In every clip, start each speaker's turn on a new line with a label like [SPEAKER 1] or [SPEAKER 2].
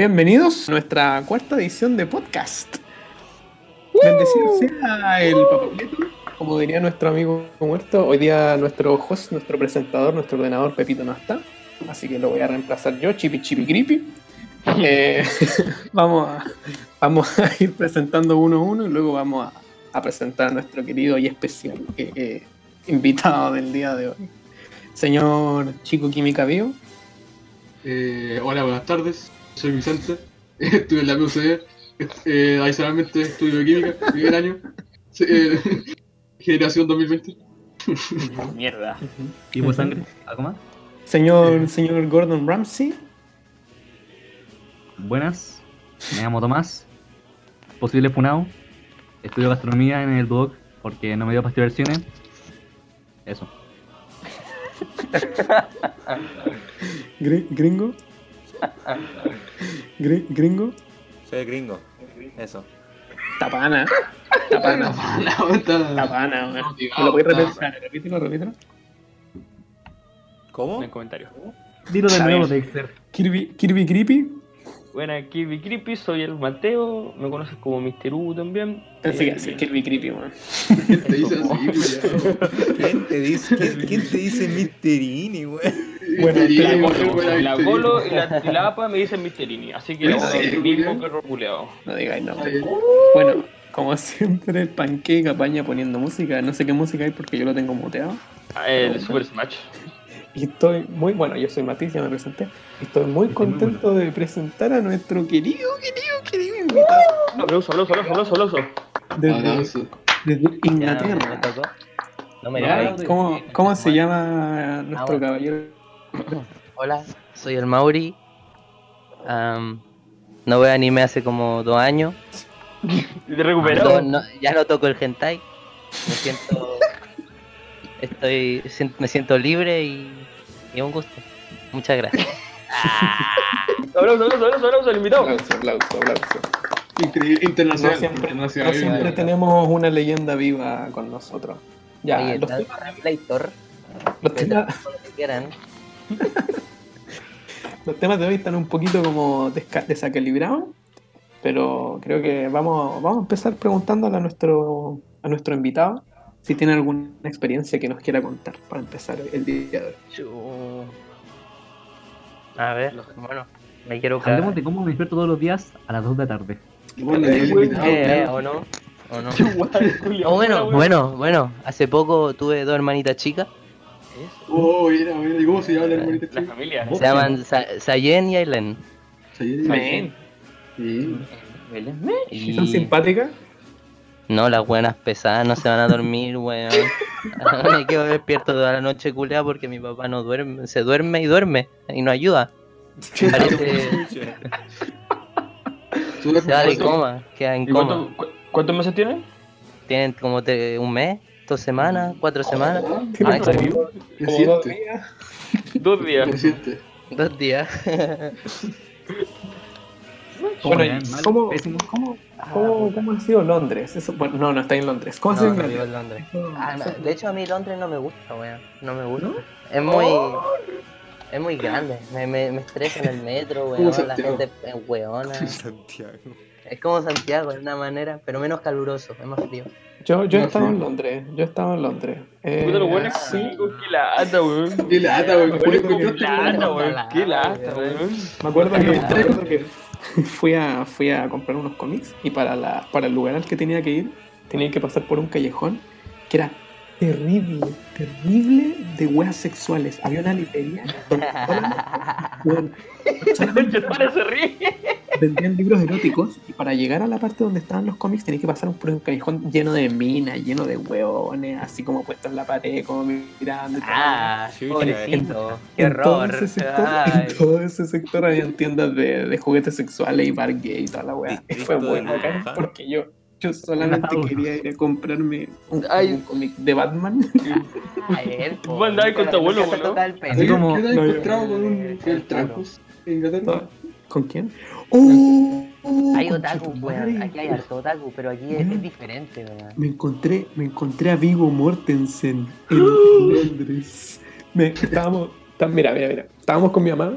[SPEAKER 1] Bienvenidos a nuestra cuarta edición de podcast. Bendecido sea el papelito, como diría nuestro amigo muerto. Hoy día nuestro host, nuestro presentador, nuestro ordenador Pepito no está, así que lo voy a reemplazar yo, Chipi Chipi Creepy. Eh, vamos, a, vamos a ir presentando uno a uno y luego vamos a, a presentar a nuestro querido y especial eh, eh, invitado del día de hoy. Señor Chico Química Vivo.
[SPEAKER 2] Eh, hola, buenas tardes. Soy Vicente. Estuve en la PUCD. Eh, adicionalmente estudio química, primer año. Eh, generación 2020.
[SPEAKER 3] Mierda.
[SPEAKER 4] ¿Tipo sangre? ¿Algo más?
[SPEAKER 1] Señor, señor Gordon Ramsay.
[SPEAKER 4] Buenas. Me llamo Tomás. Posible funao. Estudio gastronomía en el Duoc porque no me dio para estudiar cine. Eso.
[SPEAKER 1] Gri- Gringo. Gri- Gringo.
[SPEAKER 3] Soy gringo. Eso.
[SPEAKER 1] Tapana. Tapana. Tapana, weón.
[SPEAKER 2] Motivado,
[SPEAKER 1] ¿Me lo voy a
[SPEAKER 2] nada.
[SPEAKER 1] repetir? Repítelo, repítelo.
[SPEAKER 3] ¿Cómo?
[SPEAKER 5] en el comentario.
[SPEAKER 4] Dilo de nuevo. Dexter.
[SPEAKER 1] Kirby, Kirby Creepy.
[SPEAKER 5] Buena, Kirby Creepy, soy el Mateo, me conoces como Mr. U también.
[SPEAKER 1] Pensé que
[SPEAKER 5] Eh,
[SPEAKER 1] sí, Kirby Creepy, weón.
[SPEAKER 2] ¿Quién te dice así?
[SPEAKER 3] ¿Quién te dice, quién, quién te dice Misterini, güey?
[SPEAKER 1] Bueno, la Golo,
[SPEAKER 5] La. Golo y la, y la APA me dicen Misterini, así que
[SPEAKER 2] ¿En
[SPEAKER 5] no,
[SPEAKER 2] serio,
[SPEAKER 5] el mismo
[SPEAKER 2] Julián?
[SPEAKER 5] perro culeado.
[SPEAKER 1] No digáis no. Bueno, como siempre, el pancake apaña poniendo música. No sé qué música hay porque yo lo tengo muteado.
[SPEAKER 5] Ah, El Super Smash.
[SPEAKER 1] Y estoy muy, bueno, yo soy Matiz, ya me presenté. Estoy muy contento de presentar a nuestro querido, querido, querido invitado
[SPEAKER 5] Aplauso, aplauso, aplauso, aplauso, aplauso.
[SPEAKER 1] desde, desde Inglaterra.
[SPEAKER 6] No me.
[SPEAKER 1] ¿Cómo, cómo se llama nuestro
[SPEAKER 6] bueno.
[SPEAKER 1] caballero?
[SPEAKER 6] Hola, soy el Mauri. Am, no veo anime hace como dos años.
[SPEAKER 5] De
[SPEAKER 6] No,
[SPEAKER 5] recuperado.
[SPEAKER 6] no- ya no toco el hentai. Me siento. Estoy. Me siento libre y. Y es un gusto. Muchas gracias.
[SPEAKER 5] Aplauso, aplauso, aplauso, aplauso, al invitado.
[SPEAKER 1] Aplauso, aplauso, aplauso.
[SPEAKER 2] Increíble.
[SPEAKER 1] No
[SPEAKER 2] Internacional.
[SPEAKER 1] siempre, no
[SPEAKER 2] internacional.
[SPEAKER 1] siempre tenemos una leyenda viva con nosotros. Ya,
[SPEAKER 6] Oye,
[SPEAKER 1] los,
[SPEAKER 6] Replator,
[SPEAKER 1] los temas,
[SPEAKER 6] lo que quieran.
[SPEAKER 1] los temas de hoy están un poquito como desequilibrados, pero creo que vamos, vamos a empezar preguntándole a nuestro, a nuestro invitado si tiene alguna experiencia que nos quiera contar para empezar el día de hoy.
[SPEAKER 6] A ver, bueno, me quiero
[SPEAKER 4] Hablemos de cómo me despierto todos los días a las 2 de la tarde.
[SPEAKER 2] Bueno,
[SPEAKER 6] Eh, eh,
[SPEAKER 2] claro.
[SPEAKER 6] ¿O no? ¿O no? Bueno, bueno, bueno. Hace poco tuve dos hermanitas chicas.
[SPEAKER 2] Oh, mira, mira. ¿Y cómo se llama la hermanita
[SPEAKER 5] La
[SPEAKER 2] chica?
[SPEAKER 5] familia.
[SPEAKER 4] Oh.
[SPEAKER 6] Se llaman Sa- Sayen y Aileen.
[SPEAKER 2] Sí. Sí.
[SPEAKER 1] ¿Y
[SPEAKER 6] Y...
[SPEAKER 1] son simpáticas?
[SPEAKER 6] No, las buenas pesadas no se van a dormir, weón. Me quedo despierto toda la noche culea porque mi papá no duerme, se duerme y duerme y no ayuda. Parece, se va de coma, queda en
[SPEAKER 5] ¿Y
[SPEAKER 6] coma.
[SPEAKER 5] cuánto- cu- cuántos meses tienen?
[SPEAKER 6] Tienen como te- un mes, dos semanas, cuatro semanas, Ah,
[SPEAKER 1] como-
[SPEAKER 6] ¿en
[SPEAKER 1] como
[SPEAKER 2] Reciente.
[SPEAKER 1] dos días.
[SPEAKER 5] Dos días.
[SPEAKER 6] Dos días.
[SPEAKER 1] Bueno, ¿cómo, cómo, cómo, cómo ha sido Londres? Eso, bueno, no, no está en Londres. ¿Cómo ha
[SPEAKER 6] No,
[SPEAKER 1] sido
[SPEAKER 6] no
[SPEAKER 1] Inglaterra?
[SPEAKER 6] vivo en Londres.
[SPEAKER 1] Eso-
[SPEAKER 6] Ah, no,
[SPEAKER 1] eso-
[SPEAKER 6] de hecho a mí Londres no me gusta, weón. No me gusta. Es muy... Es muy grande. Me, me, me estresa en el metro,
[SPEAKER 2] Como
[SPEAKER 6] weón. La gente es weona.
[SPEAKER 3] Santiago.
[SPEAKER 6] Es como Santiago de una manera, pero menos caluroso, es más frío.
[SPEAKER 1] Yo, yo he estado
[SPEAKER 2] sí.
[SPEAKER 1] en Londres. Yo he estado en Londres. Eh,
[SPEAKER 5] Puta, lo bueno
[SPEAKER 1] sí.
[SPEAKER 5] es qué lata, weón.
[SPEAKER 2] Qué lata, güey.
[SPEAKER 1] Me
[SPEAKER 2] ¿Por
[SPEAKER 1] acuerdo
[SPEAKER 2] qué
[SPEAKER 1] que-
[SPEAKER 2] compraste
[SPEAKER 5] Qué lata,
[SPEAKER 2] una-
[SPEAKER 5] weón. Qué lata,
[SPEAKER 6] weón.
[SPEAKER 5] weón.
[SPEAKER 1] Me acuerdo que, me acuerdo que fui, a, fui a comprar unos cómics y para, la, para el lugar al que tenía que ir tenía que pasar por un callejón que era terrible, terrible de weas sexuales. Había una librería solamente,
[SPEAKER 5] se ríe.
[SPEAKER 1] Vendían libros eróticos y para llegar a la parte donde estaban los cómics tenías que pasar por un callejón lleno de minas, lleno de hueones, así como puestos en la pared, como mirando. todo.
[SPEAKER 6] Ah, pobrecito, qué
[SPEAKER 1] en todo
[SPEAKER 6] horror.
[SPEAKER 1] ese sector,
[SPEAKER 6] Ay.
[SPEAKER 1] en todo ese sector habían tiendas de, de juguetes sexuales y bar gay y toda la weá. Fue bueno acá porque yo, yo solamente quería ir a comprarme un,
[SPEAKER 5] Ay.
[SPEAKER 1] un cómic de Batman.
[SPEAKER 6] A ver,
[SPEAKER 5] andabas con tu abuelo, ¿no?
[SPEAKER 6] el
[SPEAKER 2] ¿Qué
[SPEAKER 6] pene.
[SPEAKER 4] Así como-
[SPEAKER 2] te has
[SPEAKER 1] No,
[SPEAKER 2] encontrado con un en Inglaterra?
[SPEAKER 1] ¿Con quién? ¡Oh!
[SPEAKER 6] Hay otaku, weón. Aquí hay harto otaku, pero aquí es, es diferente, weón.
[SPEAKER 1] Me encontré, me encontré a Vigo Mortensen en Londres. Me, estábamos, está- mira, mira, mira. Estábamos con mi mamá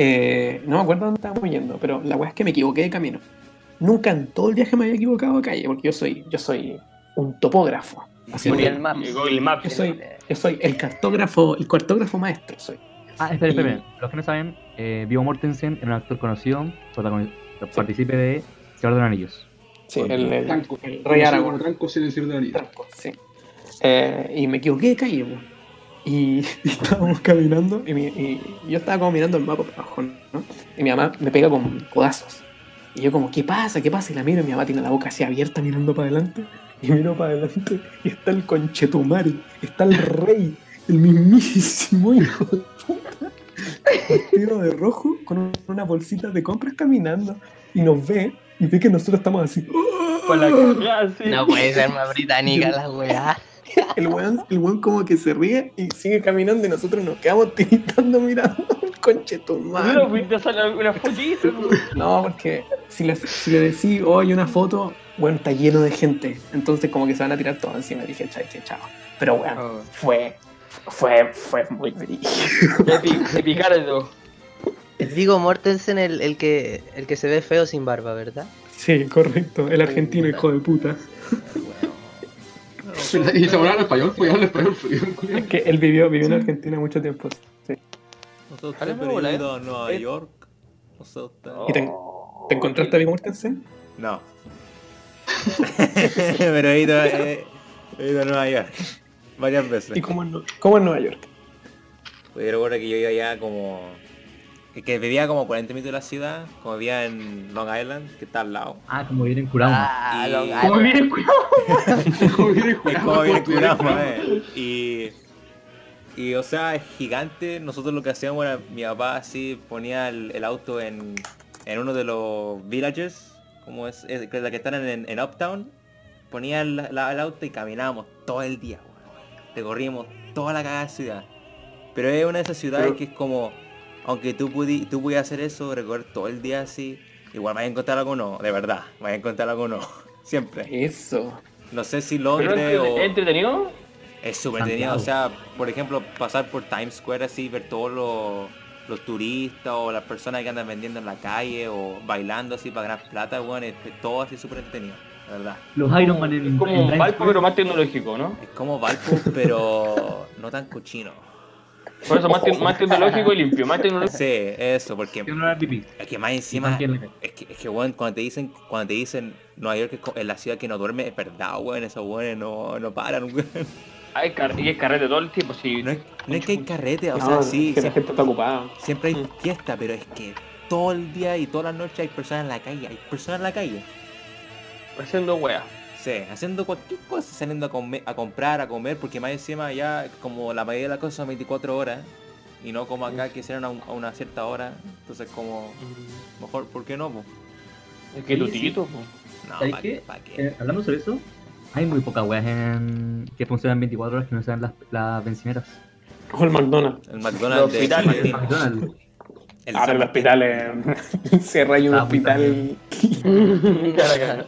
[SPEAKER 1] eh, no me acuerdo dónde estábamos yendo, pero la weá es que me equivoqué de camino. Nunca en todo el viaje me había equivocado de calle, porque yo soy, yo soy un topógrafo. Así.
[SPEAKER 6] Google Maps.
[SPEAKER 1] yo soy, yo soy el cartógrafo, el cartógrafo maestro soy.
[SPEAKER 4] Ah, espera, espera.
[SPEAKER 1] Y-.
[SPEAKER 4] Los que no saben, eh, Vigo Mortensen era un actor conocido, partícipe de Señor de los Anillos.
[SPEAKER 1] Sí, el, el-
[SPEAKER 2] Tranco.
[SPEAKER 1] el rey Aragorn.
[SPEAKER 2] Tranco el Señor de la Anillo.
[SPEAKER 1] Tranco, sí. Eh, y me equivoqué de calle, po. y, y estábamos caminando, y, mi- y yo estaba como mirando el mapa para abajo, ¿no? Y mi mamá me pega con codazos. Y yo como, ¿qué pasa? ¿Qué pasa? Y la miro y mi mamá tiene la boca así abierta mirando para adelante. Y miro para adelante y está el conchetumari, está el rey, el mismísimo hijo vestido de rojo, con una bolsita de compras caminando. Y nos ve, y ve que nosotros estamos así.
[SPEAKER 5] Con la cagada, sí.
[SPEAKER 6] No puede ser más británica la weá.
[SPEAKER 1] El weón, el weón como que se ríe y sigue caminando y nosotros nos quedamos tiritando mirando conche tu
[SPEAKER 5] ¿No fuiste a una fotito?
[SPEAKER 1] No, porque si le, si le decís, oh, hay una foto, bueno, está lleno de gente. Entonces como que se van a tirar todo encima. Dije, chao, chao, chao. Pero bueno,
[SPEAKER 5] Oh.
[SPEAKER 1] fue, fue, fue muy brillo.
[SPEAKER 6] Es Vigo Mortensen el, el que el que se ve feo sin barba, ¿verdad?
[SPEAKER 1] Sí, correcto. El argentino, hijo de puta.
[SPEAKER 2] Y se hablaban español, pues hablan español. pues,
[SPEAKER 1] Es que él vivió, vivió en Argentina mucho tiempo. Sí.
[SPEAKER 3] No sé usted,
[SPEAKER 5] Háblame,
[SPEAKER 3] pero yo he
[SPEAKER 5] bola,
[SPEAKER 3] ido a Nueva
[SPEAKER 5] eh.
[SPEAKER 3] York.
[SPEAKER 1] ¿Y te, te encontraste a Viggo Mortensen?
[SPEAKER 3] No. pero he ido, he, he ido a Nueva York. Varias veces.
[SPEAKER 1] ¿Y cómo en, cómo en Nueva York?
[SPEAKER 3] Pues yo recuerdo que yo iba allá como... que- Que vivía como 40 minutos de la ciudad, como vivía en Long Island, que está al lado.
[SPEAKER 4] Ah, como viene en Kurama.
[SPEAKER 6] Ah,
[SPEAKER 3] Y-
[SPEAKER 6] Long
[SPEAKER 5] ¿Cómo
[SPEAKER 6] Island.
[SPEAKER 5] viene, cuidado?
[SPEAKER 2] Como viene
[SPEAKER 3] Es
[SPEAKER 2] jurado,
[SPEAKER 3] como viene
[SPEAKER 2] pues,
[SPEAKER 3] Kurama, eh. Y... Y o sea, es gigante. Nosotros lo que hacíamos era, mi papá así ponía el, el auto en, en uno de los villages, como es, es la que están en, en Uptown, ponía el, la- el auto y caminábamos todo el día. Recorrimos toda la cagada ciudad. Pero es una de esas ciudades
[SPEAKER 1] Pero-
[SPEAKER 3] que es como, aunque tú, pudi, tú pudieras hacer eso, recorrer todo el día así, igual vas a encontrar algo no, de verdad, vas a encontrar algo no, siempre.
[SPEAKER 1] Eso.
[SPEAKER 3] No sé si
[SPEAKER 5] ¿Pero
[SPEAKER 3] logre
[SPEAKER 5] es
[SPEAKER 3] o...
[SPEAKER 5] entre- entretenido?
[SPEAKER 3] Es súper entretenido, o sea, por ejemplo, pasar por Times Square así, ver todos los, los turistas o las personas que andan vendiendo en la calle o bailando así para ganar plata, bueno, es, es todo así súper entretenido, la verdad.
[SPEAKER 4] Los Iron Man en,
[SPEAKER 5] Es como
[SPEAKER 4] en
[SPEAKER 5] Valpo, pero más tecnológico, ¿no?
[SPEAKER 3] Es como Valpo, pero no tan cochino.
[SPEAKER 5] Por eso más, te- más tecnológico y limpio. Más tecnológico.
[SPEAKER 3] Sí, eso, porque
[SPEAKER 4] Que
[SPEAKER 3] es que más encima,
[SPEAKER 4] la-
[SPEAKER 3] es que, es que bueno, cuando te dicen, cuando te dicen Nueva York es co- es la ciudad que no duerme, es verdad, weón, esos weones no, no paran, weón.
[SPEAKER 5] Hay car y es carrete todo el tiempo, sí.
[SPEAKER 3] No es, no es que hay carrete, o
[SPEAKER 1] No,
[SPEAKER 3] sea,
[SPEAKER 1] es
[SPEAKER 3] sí,
[SPEAKER 1] que
[SPEAKER 3] sí,
[SPEAKER 1] la gente está ocupada.
[SPEAKER 3] Siempre hay
[SPEAKER 1] Mm.
[SPEAKER 3] fiesta, pero es que todo el día y todas las noches hay personas en la calle, hay personas en la calle.
[SPEAKER 5] Haciendo weas.
[SPEAKER 3] Sí, haciendo cualquier cosa, saliendo a, comer, a comprar, a comer, porque más encima ya como la mayoría de las cosas son 24 horas y no como acá que serán a, un- a una cierta hora, entonces como mejor, ¿por qué no? po?
[SPEAKER 5] Es que tu
[SPEAKER 4] Sí, sí.
[SPEAKER 5] tito, po.
[SPEAKER 3] No,
[SPEAKER 4] ¿Sabes
[SPEAKER 3] ¿pa'
[SPEAKER 4] qué?
[SPEAKER 3] pa' qué?
[SPEAKER 4] Eh, hablando sobre eso, hay muy pocas weas en... que funcionan 24 horas que no sean las, las bencineras.
[SPEAKER 1] O el McDonald's.
[SPEAKER 3] El McDonald's
[SPEAKER 5] hospitales.
[SPEAKER 3] Martín.
[SPEAKER 4] McDonald's.
[SPEAKER 3] El
[SPEAKER 1] Ahora el hospital eh, cierra un
[SPEAKER 4] Ah,
[SPEAKER 1] hospital.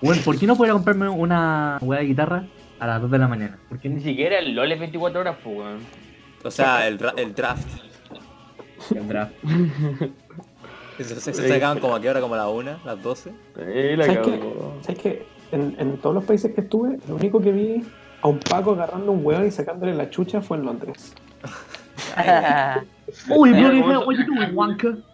[SPEAKER 4] Bueno, ¿por qué no puedo comprarme una wea de guitarra a las 2 de la mañana? ¿Por qué
[SPEAKER 5] Ni siquiera el LOL es 24 horas, pues, weón.
[SPEAKER 3] O sea, el, el draft.
[SPEAKER 4] siquiera?
[SPEAKER 3] Eso se, sacaban como a qué hora, como a la una, las 12.
[SPEAKER 5] Eh, la
[SPEAKER 1] ¿Sabes qué? ¿Sabes qué? En, en todos los países que estuve, lo único que vi a un Paco agarrando un hueón y sacándole la chucha fue en Londres.
[SPEAKER 4] Uy,
[SPEAKER 5] Mira,
[SPEAKER 4] bloody
[SPEAKER 5] ¿cómo
[SPEAKER 4] hell,
[SPEAKER 5] se-
[SPEAKER 4] what you doing?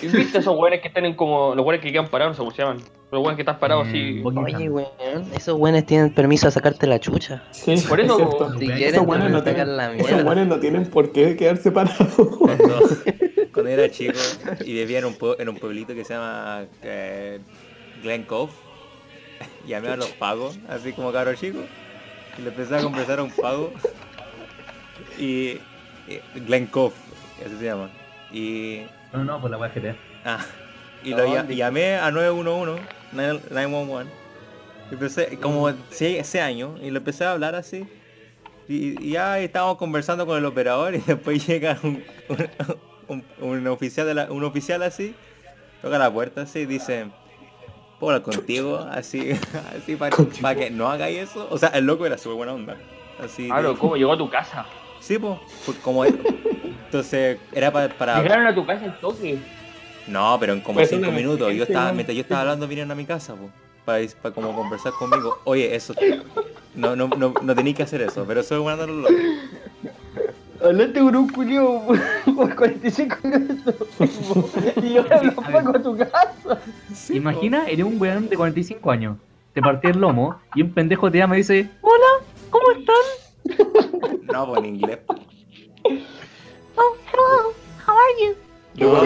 [SPEAKER 5] ¿Y viste esos weones que están en como. Los weones que quedan parados, no sé cómo se llaman? Los weones que están parados
[SPEAKER 4] Eh,
[SPEAKER 5] así.
[SPEAKER 6] Oye, weón, esos weones tienen permiso a sacarte la chucha.
[SPEAKER 1] Sí,
[SPEAKER 5] Por eso-
[SPEAKER 1] es.
[SPEAKER 6] Si
[SPEAKER 4] Esos
[SPEAKER 6] quieren,
[SPEAKER 1] Esos
[SPEAKER 6] van
[SPEAKER 1] no tienen,
[SPEAKER 6] la
[SPEAKER 1] esos buenos no tienen por qué quedar separados.
[SPEAKER 3] Cuando, cuando era chico y vivía en un, pue- en un pueblito que se llama eh, Glen Cove, llamé a los pagos, así como cabro chico, y le empecé a conversar a un pago. Y eh, Glen Cove, así se llama. Y,
[SPEAKER 4] No, no, por la GTA.
[SPEAKER 3] ah, y lo llamé a 911, 911. Y empecé como ese, ese año y le empecé a hablar así. Y, y ya estábamos conversando con el operador y después llega un, un, un- un oficial de la- un oficial así, toca la puerta así y dice, ¿puedo hablar contigo? Así, así para
[SPEAKER 1] Contigo.
[SPEAKER 3] que no hagáis eso. O sea, el loco era súper buena onda. Así
[SPEAKER 5] Claro,
[SPEAKER 3] de-
[SPEAKER 5] ¿cómo llegó a tu casa?
[SPEAKER 3] Sí, pues, como Entonces, era pa- para...
[SPEAKER 5] Llegaron a tu casa al toque.
[SPEAKER 3] No, pero en como
[SPEAKER 1] Pues
[SPEAKER 3] cinco minutos. Yo estaba, mientras yo estaba hablando, vinieron a mi casa, po, para, para como conversar conmigo. Oye, eso... No, no, no, no tenéis que hacer eso, pero eso es de los locos.
[SPEAKER 5] Hablaste con un culio por 45 minutos. y ahora los pago a tu casa.
[SPEAKER 4] Imagina, eres un weón de 45 años, te partí el lomo y un pendejo te llama y dice, hola, ¿cómo están?
[SPEAKER 3] No, pues en inglés.
[SPEAKER 7] Oh, hello. How are you?
[SPEAKER 3] No,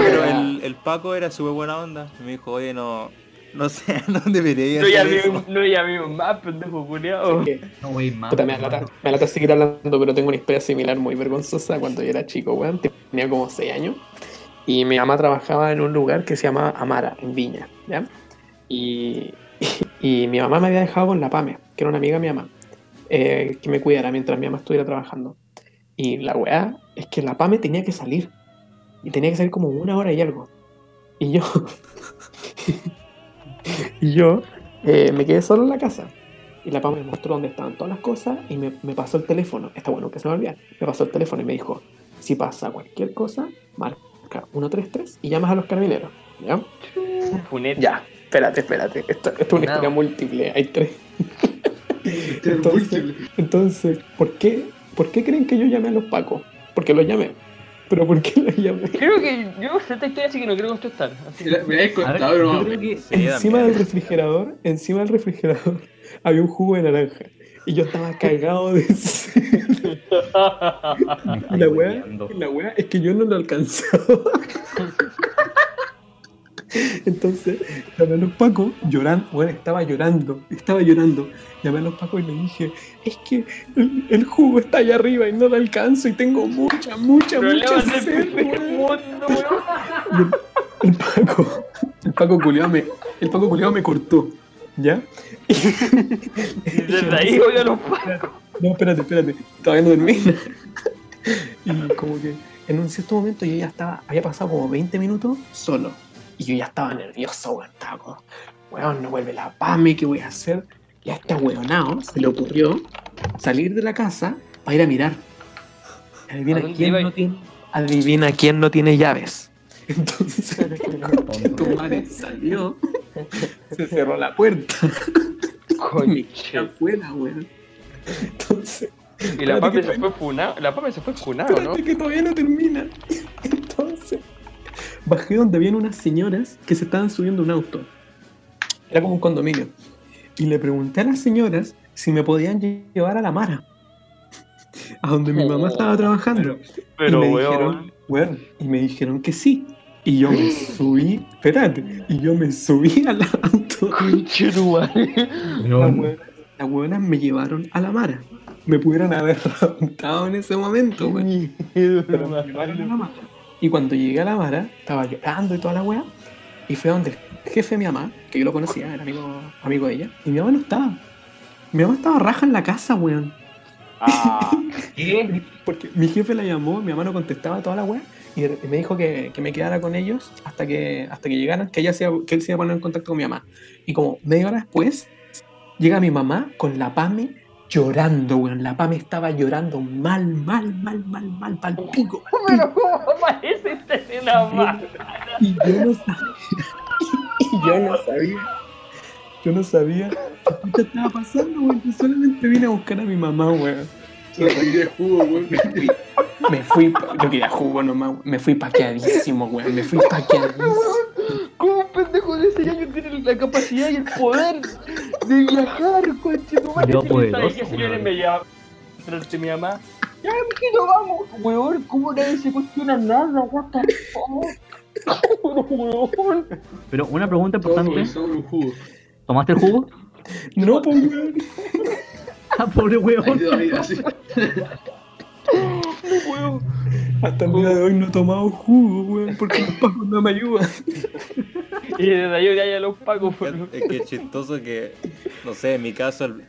[SPEAKER 3] el, Paco era súper buena onda. Me dijo, oye, no... No sé a dónde debería
[SPEAKER 5] No
[SPEAKER 3] hacer
[SPEAKER 5] llamé, no llamé más, pendejo culiao.
[SPEAKER 4] No, wey, más.
[SPEAKER 1] Puta, me lata, me lata seguir hablando, pero tengo una historia similar muy vergonzosa cuando yo era chico, weón. Tenía como 6 años. Y mi mamá trabajaba en un lugar que se llama Amara, en Viña, ¿ya? Y, y mi mamá me había dejado con la Pame, que era una amiga de mi mamá, eh, que me cuidara mientras mi mamá estuviera trabajando. Y la weá es que la Pame tenía que salir. Y tenía que salir como una hora y algo. Y yo. y yo eh, me quedé solo en la casa. Y la PAM me mostró dónde estaban todas las cosas y me, me pasó el teléfono. Está bueno que se me olvida. Me pasó el teléfono y me dijo: Si pasa cualquier cosa, marca 133 y llamas a los carabineros. ¿Ya?
[SPEAKER 5] Funeta.
[SPEAKER 1] Ya, espérate, espérate. Esto, esto es una
[SPEAKER 6] No.
[SPEAKER 1] historia múltiple. Hay tres.
[SPEAKER 2] Es
[SPEAKER 1] Entonces, entonces ¿por, qué, ¿por qué creen que yo llamé a los pacos? Porque los llamé. Pero ¿por qué los llamé?
[SPEAKER 5] Creo que yo sé esta historia, así que no quiero contestar. Así que...
[SPEAKER 2] Me habéis contado, no.
[SPEAKER 4] creo que
[SPEAKER 3] Sí,
[SPEAKER 1] encima del refrigerador, encima del refrigerador, había un jugo de naranja. Y yo estaba cagado de la
[SPEAKER 4] hueveando.
[SPEAKER 1] la weá es que yo no lo alcanzaba. Entonces, llamé a los pacos llorando, bueno, estaba llorando, estaba llorando. Llamé a los pacos y le dije, es que el, el jugo está allá arriba y no lo alcanzo y tengo mucha, mucha, mucha sed, weón".
[SPEAKER 5] mundo,
[SPEAKER 1] el, el Paco, el Paco culiao me, el Paco culiao me cortó, ¿ya?
[SPEAKER 5] Y desde ahí voy a los pacos.
[SPEAKER 1] No, espérate, espérate, todavía no termina. Y como que en un cierto momento yo ya estaba, había pasado como 20 minutos solo. Y yo ya estaba nervioso, weón. Estaba como, weón, no vuelve la PAME, ¿qué voy a hacer? Y a este weonado se le ocurrió salir de la casa para ir a mirar. Adivina
[SPEAKER 5] ¿A dónde
[SPEAKER 1] quién no tiene, adivina quién no tiene llaves. Entonces, tu madre salió, se cerró la puerta. Quedé afuera, weón. Entonces,
[SPEAKER 5] Y la pame se fue funado. La pame se fue funado, ¿no?
[SPEAKER 1] que todavía no termina. Bajé donde habían unas señoras que se estaban subiendo un auto. Era como un condominio. Y le pregunté a las señoras si me podían lle- llevar a la Mara. A donde mi mamá estaba trabajando.
[SPEAKER 5] Pero,
[SPEAKER 1] y me
[SPEAKER 5] weón.
[SPEAKER 1] dijeron, weón, y me dijeron que sí. Y yo me subí, espérate, y yo me subí al auto.
[SPEAKER 5] Conchetumare.
[SPEAKER 1] Las hueonas me llevaron a la Mara. Me pudieron haber raptado en ese momento, weón. Pero me llevaron a la Mara. Y cuando llegué a la Mara, estaba llorando y toda la weá. Y fue donde el jefe de mi mamá, que yo lo conocía, era amigo, amigo de ella. Y mi mamá no estaba. Mi mamá estaba raja en la casa, weón.
[SPEAKER 5] Ah, ¿Qué?
[SPEAKER 1] Porque mi jefe la llamó, mi mamá no contestaba toda la weá. Y me dijo que, que me quedara con ellos hasta que, hasta que llegaran, que, ella se, que él se iba a poner en contacto con mi mamá. Y como media hora después, llega mi mamá con la Pame llorando, weón. La Pame estaba llorando mal, mal, mal, mal, mal, pal pico.
[SPEAKER 5] Pero ¿cómo aparece esta escena más?
[SPEAKER 1] Y yo no sabía. Y yo no sabía. Yo no sabía qué estaba pasando, weón. Yo solamente vine a buscar a mi mamá, weón.
[SPEAKER 2] Jugo, weón.
[SPEAKER 1] Me fui, yo quería jugo nomás, weón. Me fui paqueadísimo, weón. Me fui paqueadísimo.
[SPEAKER 5] ¿Cómo un pendejo de ese año tiene la capacidad y el poder de viajar?
[SPEAKER 4] Yo poderoso,
[SPEAKER 5] me sabía que señores
[SPEAKER 4] weón.
[SPEAKER 5] me llama frente a mi mamá. Ya, mijito, vamos, weón. ¿Cómo nadie se cuestiona nada? What the fuck? weón.
[SPEAKER 4] Pero una pregunta importante. ¿tomaste el jugo?
[SPEAKER 1] No, pues, weón.
[SPEAKER 4] Ah, pobre.
[SPEAKER 5] No, weón.
[SPEAKER 1] Hasta el día de hoy no he tomado jugo, weón, porque los pacos no me ayudan.
[SPEAKER 5] Y desde ahí ya ya los pago, weón.
[SPEAKER 3] Es que es chistoso que, no sé, en mi caso, el-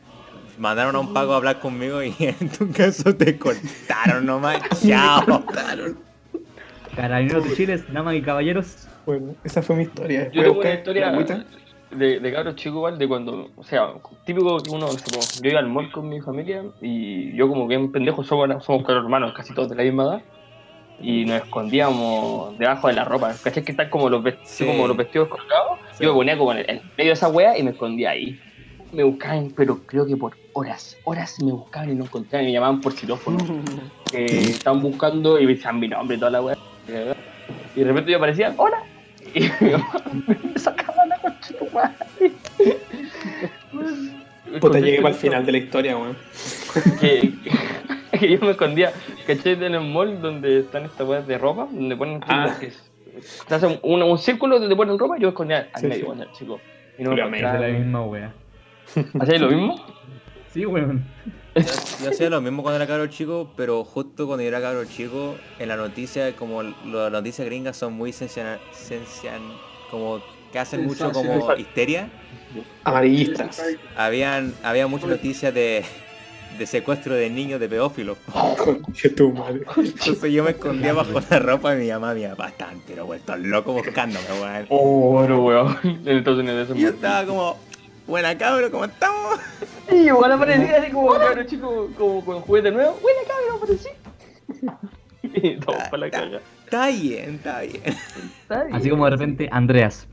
[SPEAKER 3] mandaron a un pago a hablar conmigo y en tu caso te cortaron nomás. Chao.
[SPEAKER 4] Carabineros de Chile, damas y caballeros.
[SPEAKER 1] Bueno, esa fue mi historia.
[SPEAKER 5] Yo tengo una historia. De, de cabros chicos igual, de cuando, o sea, típico que uno, como, yo iba al mall con mi familia y yo como que un pendejo somos, somos cuatro hermanos, casi todos de la misma edad. y nos escondíamos debajo de la ropa. ¿Cachai? Que están como los, vest-
[SPEAKER 3] Sí.
[SPEAKER 5] como los vestidos colgados.
[SPEAKER 3] Sí.
[SPEAKER 5] Yo me ponía como en, el- en medio de esa wea y me escondía ahí. Me buscaban, pero creo que por horas, horas me buscaban y no encontraban me llamaban por xilófono. que estaban buscando y me decían mi nombre y toda la wea. Y de repente yo aparecía, ¡hola! Y me sacaba la concha de tu madre.
[SPEAKER 1] Puta, llegué para el final de la historia, weón.
[SPEAKER 5] que, que yo me escondía, ¿cachai? En el mall donde están estas weas de ropa, donde ponen
[SPEAKER 1] Ah.
[SPEAKER 5] que es- te hacen un, un círculo donde ponen ropa, yo me escondía al
[SPEAKER 1] Sí,
[SPEAKER 5] medio,
[SPEAKER 1] sí.
[SPEAKER 5] era chico. Y no me
[SPEAKER 4] la misma wea.
[SPEAKER 5] ¿Hacías lo mismo?
[SPEAKER 4] Sí, weón.
[SPEAKER 3] Yo hacía lo mismo cuando era cabro chico, pero justo cuando yo era cabro chico, en la noticia, como las noticias gringas son muy sensian como que hacen mucho como
[SPEAKER 2] Sensacional.
[SPEAKER 3] histeria,
[SPEAKER 1] Amarillistas.
[SPEAKER 3] habían, había muchas noticias de, de secuestro de niños de pedófilos. Entonces yo me escondía bajo la ropa de mi mamá, mi papá estaban pero vueltos locos buscándome, weón.
[SPEAKER 5] Oh, bueno, weón. En Estados Unidos
[SPEAKER 3] yo estaba como, buena cabro, ¿cómo estamos?
[SPEAKER 5] Sí, igual aparecía así como cabro chico, como con juguete nuevo. Buena cabrón, aparecí. Y todos para la caga.
[SPEAKER 3] Está bien, está bien.
[SPEAKER 5] Está bien.
[SPEAKER 4] Así como de repente, Andreas.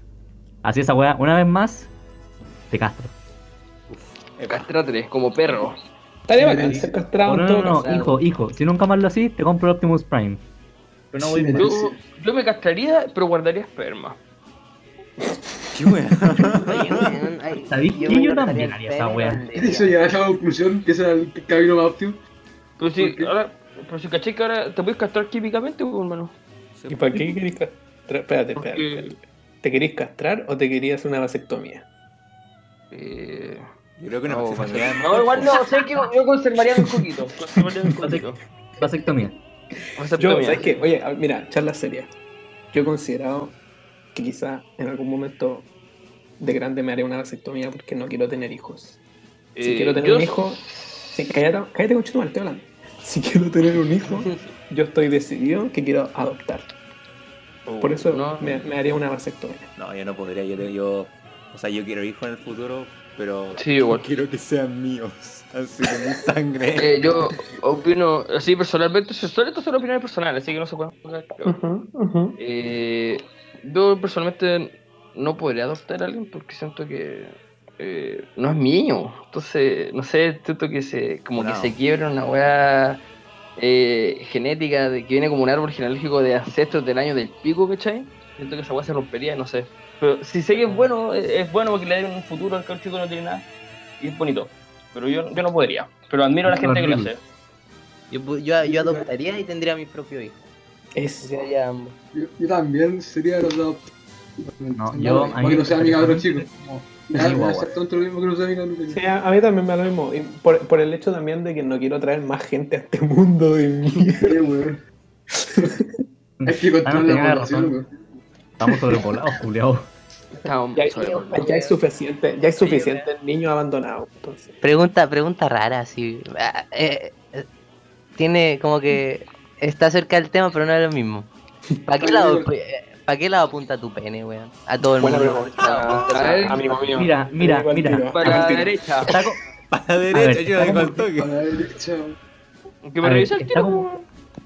[SPEAKER 4] Así esa wea, una vez más, te castro.
[SPEAKER 5] Castrate, como perro.
[SPEAKER 1] Estaría bacán ser castrado
[SPEAKER 4] Oh, no, no,
[SPEAKER 1] todo
[SPEAKER 4] no, hijo, hijo. Si nunca más lo así, te compro el Optimus Prime. Pero no voy
[SPEAKER 2] Sí,
[SPEAKER 5] Yo, yo me castraría, pero guardaría esperma.
[SPEAKER 3] Qué
[SPEAKER 6] ay,
[SPEAKER 4] ¿Sabéis
[SPEAKER 6] me
[SPEAKER 4] Yo también haría esa wea.
[SPEAKER 2] Eso llegar a esa conclusión que ese era el camino más óptimo.
[SPEAKER 5] Pero si, ahora, pero si caché que ahora te puedes castrar químicamente, pues, hermano.
[SPEAKER 1] ¿Y para qué querés castrar? Espérate, espérate. ¿Te querés castrar o te querías una vasectomía?
[SPEAKER 5] Eh,
[SPEAKER 3] Yo creo que una
[SPEAKER 5] no,
[SPEAKER 3] vasectomía
[SPEAKER 5] no, igual no, sé que yo conservaría un poquito. Conservaría un poquito.
[SPEAKER 4] Vasectomía.
[SPEAKER 1] Yo. ¿sabes qué? Oye, a- mira, charla seria. Yo he considerado que quizá en algún momento de grande me haré una vasectomía porque no quiero tener hijos. Si
[SPEAKER 5] Eh,
[SPEAKER 1] quiero tener
[SPEAKER 5] yo-
[SPEAKER 1] un hijo, sí, cállate, cállate con estoy hablando. Si quiero tener un hijo, yo estoy decidido que quiero adoptar. Por eso
[SPEAKER 5] No,
[SPEAKER 1] me, me haría una vasectomía.
[SPEAKER 3] No, yo no podría, yo, yo, o sea, yo quiero hijos en el futuro, pero
[SPEAKER 5] Sí, igual.
[SPEAKER 3] quiero que sean míos, así de mi sangre.
[SPEAKER 5] Eh, yo opino, así personalmente, estas son opiniones personales, así que no se pueden juzgar, creo. Eh, yo personalmente no podría adoptar a alguien porque siento que eh, no es mío. Entonces, no sé, siento que se como
[SPEAKER 3] No.
[SPEAKER 5] que se quiebra una weá eh, genética de que viene como un árbol genealógico de ancestros del año del pico, ¿cachai? Siento que esa weá se rompería, no sé. Pero si sé que es bueno, es es bueno porque le da un futuro al chico no tiene nada y es bonito. Pero yo, yo no podría. Pero admiro a la gente que lo hace.
[SPEAKER 6] Yo, pu- yo, yo adoptaría y tendría mi propio hijo.
[SPEAKER 1] Es.
[SPEAKER 2] Yo, yo también sería los dos.
[SPEAKER 4] No, yo-
[SPEAKER 2] Para que no sea mi cabrón chico. mismo que no sea mi cabrón chico.
[SPEAKER 1] Sí, a a mí también me da lo mismo. Y por, por el hecho también de que no quiero traer más gente a este mundo de mierda.
[SPEAKER 2] Sí, weón. Hay que
[SPEAKER 4] Ah,
[SPEAKER 2] controlar la
[SPEAKER 4] razón.
[SPEAKER 2] población, weón.
[SPEAKER 4] Estamos sobrepoblados, Juliado.
[SPEAKER 5] Estamos
[SPEAKER 1] Ya, ya hay suficiente, ya hay suficientes niños abandonados. Entonces.
[SPEAKER 6] Pregunta, pregunta rara, así. ah, eh, eh, tiene como que está cerca del tema, pero no es lo mismo. ¿Para qué lado, ¿para qué lado apunta tu pene, weón? A todo el mundo.
[SPEAKER 1] pregunta.
[SPEAKER 5] A ver,
[SPEAKER 1] amigo mío.
[SPEAKER 4] Mira, mira, mira.
[SPEAKER 5] Para la derecha.
[SPEAKER 4] Está,
[SPEAKER 3] Para la
[SPEAKER 4] ver,
[SPEAKER 3] derecha, yo
[SPEAKER 4] está
[SPEAKER 3] digo al
[SPEAKER 4] como-
[SPEAKER 3] toque.
[SPEAKER 2] A la derecha.
[SPEAKER 5] Que me
[SPEAKER 4] ver,
[SPEAKER 5] revisa el
[SPEAKER 4] está
[SPEAKER 5] tiro.
[SPEAKER 4] como-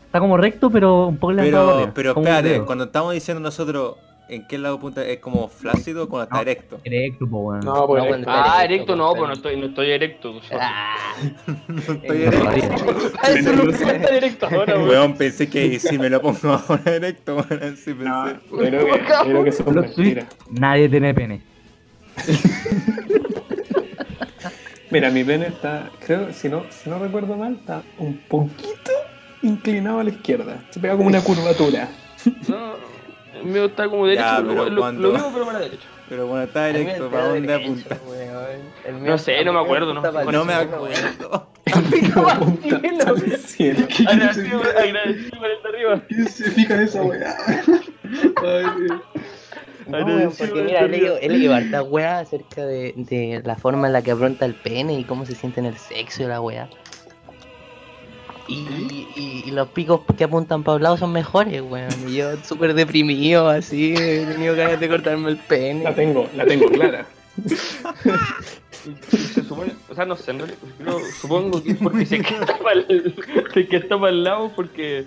[SPEAKER 4] está como recto, pero un poco levantado
[SPEAKER 3] Pero, pero espérate, cuando estamos diciendo nosotros en qué lado punta es como flácido o cuando está
[SPEAKER 4] No.
[SPEAKER 3] erecto.
[SPEAKER 4] Erecto, po, weón.
[SPEAKER 1] No, pues.
[SPEAKER 6] No, cuando-
[SPEAKER 5] Ah,
[SPEAKER 6] Erecto,
[SPEAKER 5] erecto no, pues no estoy, no estoy erecto.
[SPEAKER 6] Ah,
[SPEAKER 3] No estoy erecto.
[SPEAKER 5] Eso no puede estar erecto ahora, weón.
[SPEAKER 3] Weón, pensé que si me lo pongo ahora erecto, weón,
[SPEAKER 1] No,
[SPEAKER 3] pensé.
[SPEAKER 1] creo que, creo que son mentiras.
[SPEAKER 4] Nadie tiene pene.
[SPEAKER 1] Mira, mi pene está, creo, si no, si no recuerdo mal, está un poquito inclinado a la izquierda. Se pega como una curvatura.
[SPEAKER 5] No, el mío está como derecho,
[SPEAKER 3] Ya,
[SPEAKER 5] pero
[SPEAKER 3] pero
[SPEAKER 5] lo, lo,
[SPEAKER 3] cuando-
[SPEAKER 5] lo mismo pero para la derecha.
[SPEAKER 3] Pero bueno, está
[SPEAKER 6] está
[SPEAKER 3] ¿para dónde
[SPEAKER 6] derecho,
[SPEAKER 3] apunta?
[SPEAKER 5] No sé, no me acuerdo, no.
[SPEAKER 3] No me acuerdo.
[SPEAKER 1] Apunta al cielo.
[SPEAKER 5] Agradecido, por el de arriba.
[SPEAKER 2] ¿Quién se fija en esa weá?
[SPEAKER 6] No, weón, porque mira, he leído, he leído harta weá acerca de, de la forma en la que afronta el pene y cómo se siente en el sexo y la weá. Y, y, y los picos que apuntan para un lado son mejores, weón. Y yo súper deprimido, así, he tenido ganas de cortarme el
[SPEAKER 1] La
[SPEAKER 6] pene.
[SPEAKER 1] tengo, la tengo clara.
[SPEAKER 5] Se supone, o sea, no sé, creo- supongo que es porque se que está para el, se para el lado porque